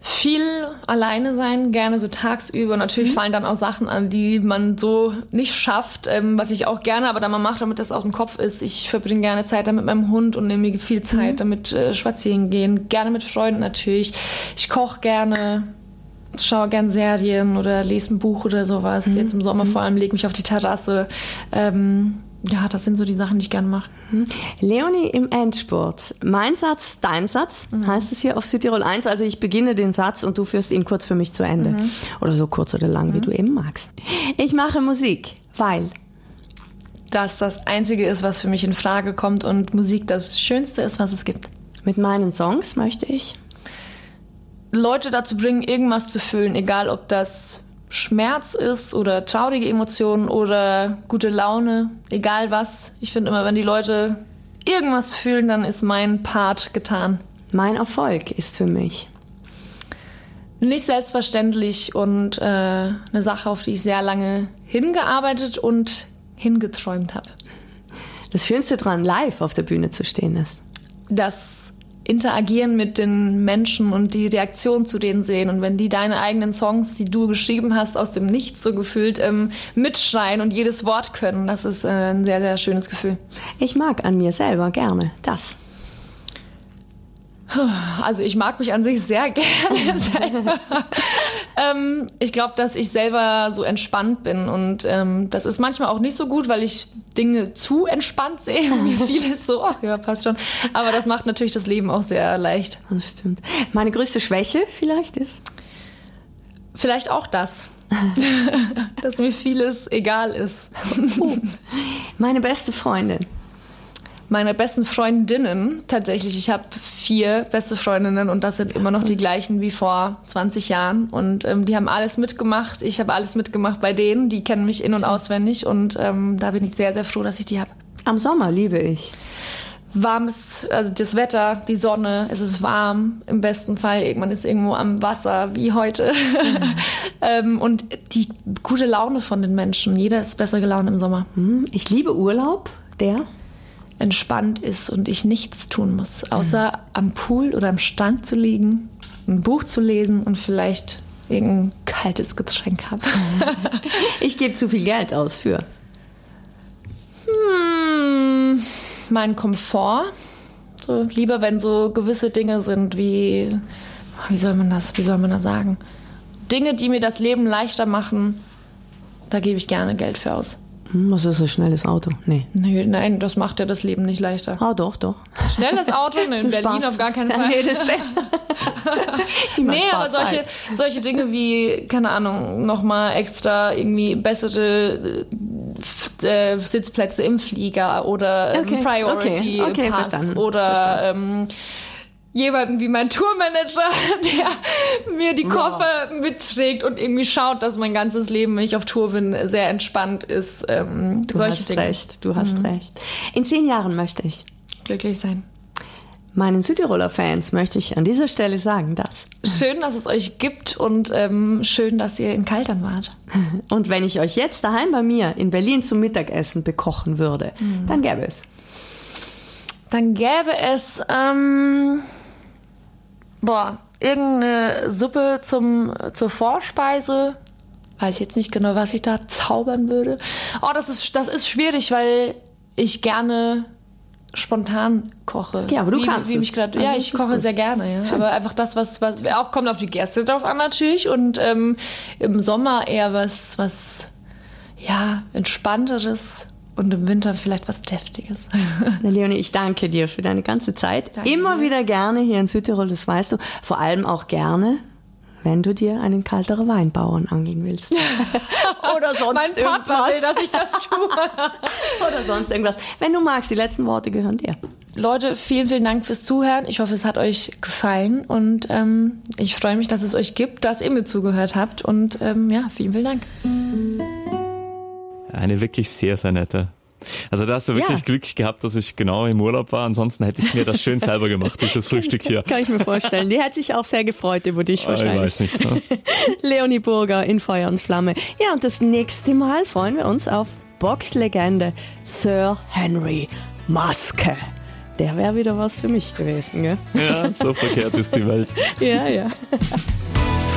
Viel alleine sein, gerne so tagsüber. Natürlich mhm. fallen dann auch Sachen an, die man so nicht schafft, ähm, was ich auch gerne aber dann mal mache, damit das auch im Kopf ist. Ich verbringe gerne Zeit dann mit meinem Hund und nehme mir viel Zeit mhm. damit äh, spazieren gehen. Gerne mit Freunden natürlich. Ich koche gerne schaue gern Serien oder lese ein Buch oder sowas. Mhm. Jetzt im Sommer mhm. vor allem lege mich auf die Terrasse. Ähm, ja, das sind so die Sachen, die ich gerne mache. Mhm. Leonie im Endspurt. Mein Satz, dein Satz, mhm. heißt es hier auf Südtirol 1. Also ich beginne den Satz und du führst ihn kurz für mich zu Ende. Mhm. Oder so kurz oder lang, wie mhm. du eben magst. Ich mache Musik, weil das das Einzige ist, was für mich in Frage kommt und Musik das Schönste ist, was es gibt. Mit meinen Songs möchte ich Leute dazu bringen, irgendwas zu fühlen, egal ob das Schmerz ist oder traurige Emotionen oder gute Laune, egal was. Ich finde immer, wenn die Leute irgendwas fühlen, dann ist mein Part getan. Mein Erfolg ist für mich nicht selbstverständlich und äh, eine Sache, auf die ich sehr lange hingearbeitet und hingeträumt habe. Das Schönste daran, live auf der Bühne zu stehen ist. Das interagieren mit den Menschen und die Reaktion zu denen sehen. Und wenn die deine eigenen Songs, die du geschrieben hast, aus dem Nichts so gefühlt ähm, mitschreien und jedes Wort können, das ist äh, ein sehr, sehr schönes Gefühl. Ich mag an mir selber gerne das. Also ich mag mich an sich sehr gerne selber. ähm, ich glaube, dass ich selber so entspannt bin und ähm, das ist manchmal auch nicht so gut, weil ich Dinge zu entspannt sehe. Mir vieles so, ach ja, passt schon. Aber das macht natürlich das Leben auch sehr leicht. Das stimmt. Meine größte Schwäche vielleicht ist? Vielleicht auch das. dass mir vieles egal ist. Meine beste Freundin meine besten Freundinnen tatsächlich. Ich habe vier beste Freundinnen und das sind immer noch die gleichen wie vor 20 Jahren. Und ähm, die haben alles mitgemacht. Ich habe alles mitgemacht bei denen. Die kennen mich in- und auswendig und ähm, da bin ich sehr, sehr froh, dass ich die habe. Am Sommer liebe ich warmes, also das Wetter, die Sonne, es ist warm im besten Fall, man ist irgendwo am Wasser wie heute mhm. ähm, und die gute Laune von den Menschen, jeder ist besser gelaunt im Sommer. Mhm. Ich liebe Urlaub, der entspannt ist und ich nichts tun muss, außer am Pool oder am Strand zu liegen, ein Buch zu lesen und vielleicht irgendein kaltes Getränk habe. ich gebe zu viel Geld aus für. Hm, mein Komfort. So, lieber, wenn so gewisse Dinge sind wie, wie soll man das, wie soll man das sagen? Dinge, die mir das Leben leichter machen, da gebe ich gerne Geld für aus. Hm, was ist ein schnelles Auto? Nee. nee. Nein, das macht ja das Leben nicht leichter. Ah, doch, doch. Schnelles Auto? Nee, in Berlin sparst. auf gar keinen Fall. nee, das nee, aber solche, solche Dinge wie, keine Ahnung, nochmal extra irgendwie bessere äh, Sitzplätze im Flieger oder ähm, okay, Priority okay, okay, Pass verstanden, oder verstanden. Ähm, jemanden wie mein Tourmanager, der mir die Koffer wow. mitträgt und irgendwie schaut, dass mein ganzes Leben, wenn ich auf Tour bin, sehr entspannt ist. Ähm, du hast Dinge. recht, du hast mhm. recht. In zehn Jahren möchte ich glücklich sein. Meinen Südtiroler Fans möchte ich an dieser Stelle sagen, dass. Schön, dass es euch gibt und ähm, schön, dass ihr in Kaltern wart. Und wenn ich euch jetzt daheim bei mir in Berlin zum Mittagessen bekochen würde, mhm. dann gäbe es. Dann gäbe es. Ähm boah, irgendeine Suppe zum, zur Vorspeise. Weiß jetzt nicht genau, was ich da zaubern würde. Oh, das ist, das ist schwierig, weil ich gerne spontan koche. Ja, aber du wie, kannst wie mich grad, also Ja, ich koche gut. sehr gerne. Ja. Aber einfach das, was, was auch kommt auf die Gäste drauf an natürlich und ähm, im Sommer eher was, was ja entspannteres und im Winter vielleicht was Deftiges. Na, Leonie, ich danke dir für deine ganze Zeit. Danke. Immer wieder gerne hier in Südtirol, das weißt du. Vor allem auch gerne, wenn du dir einen kalteren Weinbauern angehen willst. Oder sonst mein irgendwas. Mein Papa will, dass ich das tue. Oder sonst irgendwas. Wenn du magst, die letzten Worte gehören dir. Leute, vielen, vielen Dank fürs Zuhören. Ich hoffe, es hat euch gefallen und ähm, ich freue mich, dass es euch gibt, dass ihr mir zugehört habt und ähm, ja, vielen, vielen Dank. Eine wirklich sehr, sehr nette. Also da hast du wirklich ja. Glück gehabt, dass ich genau im Urlaub war. Ansonsten hätte ich mir das schön selber gemacht, dieses Frühstück hier. Kann ich mir vorstellen. Die hat sich auch sehr gefreut über dich wahrscheinlich. Ich weiß nicht. So. Leonie Burger in Feuer und Flamme. Ja, und das nächste Mal freuen wir uns auf Boxlegende Sir Henry Maske. Der wäre wieder was für mich gewesen, gell? Ja, so verkehrt ist die Welt. ja, ja.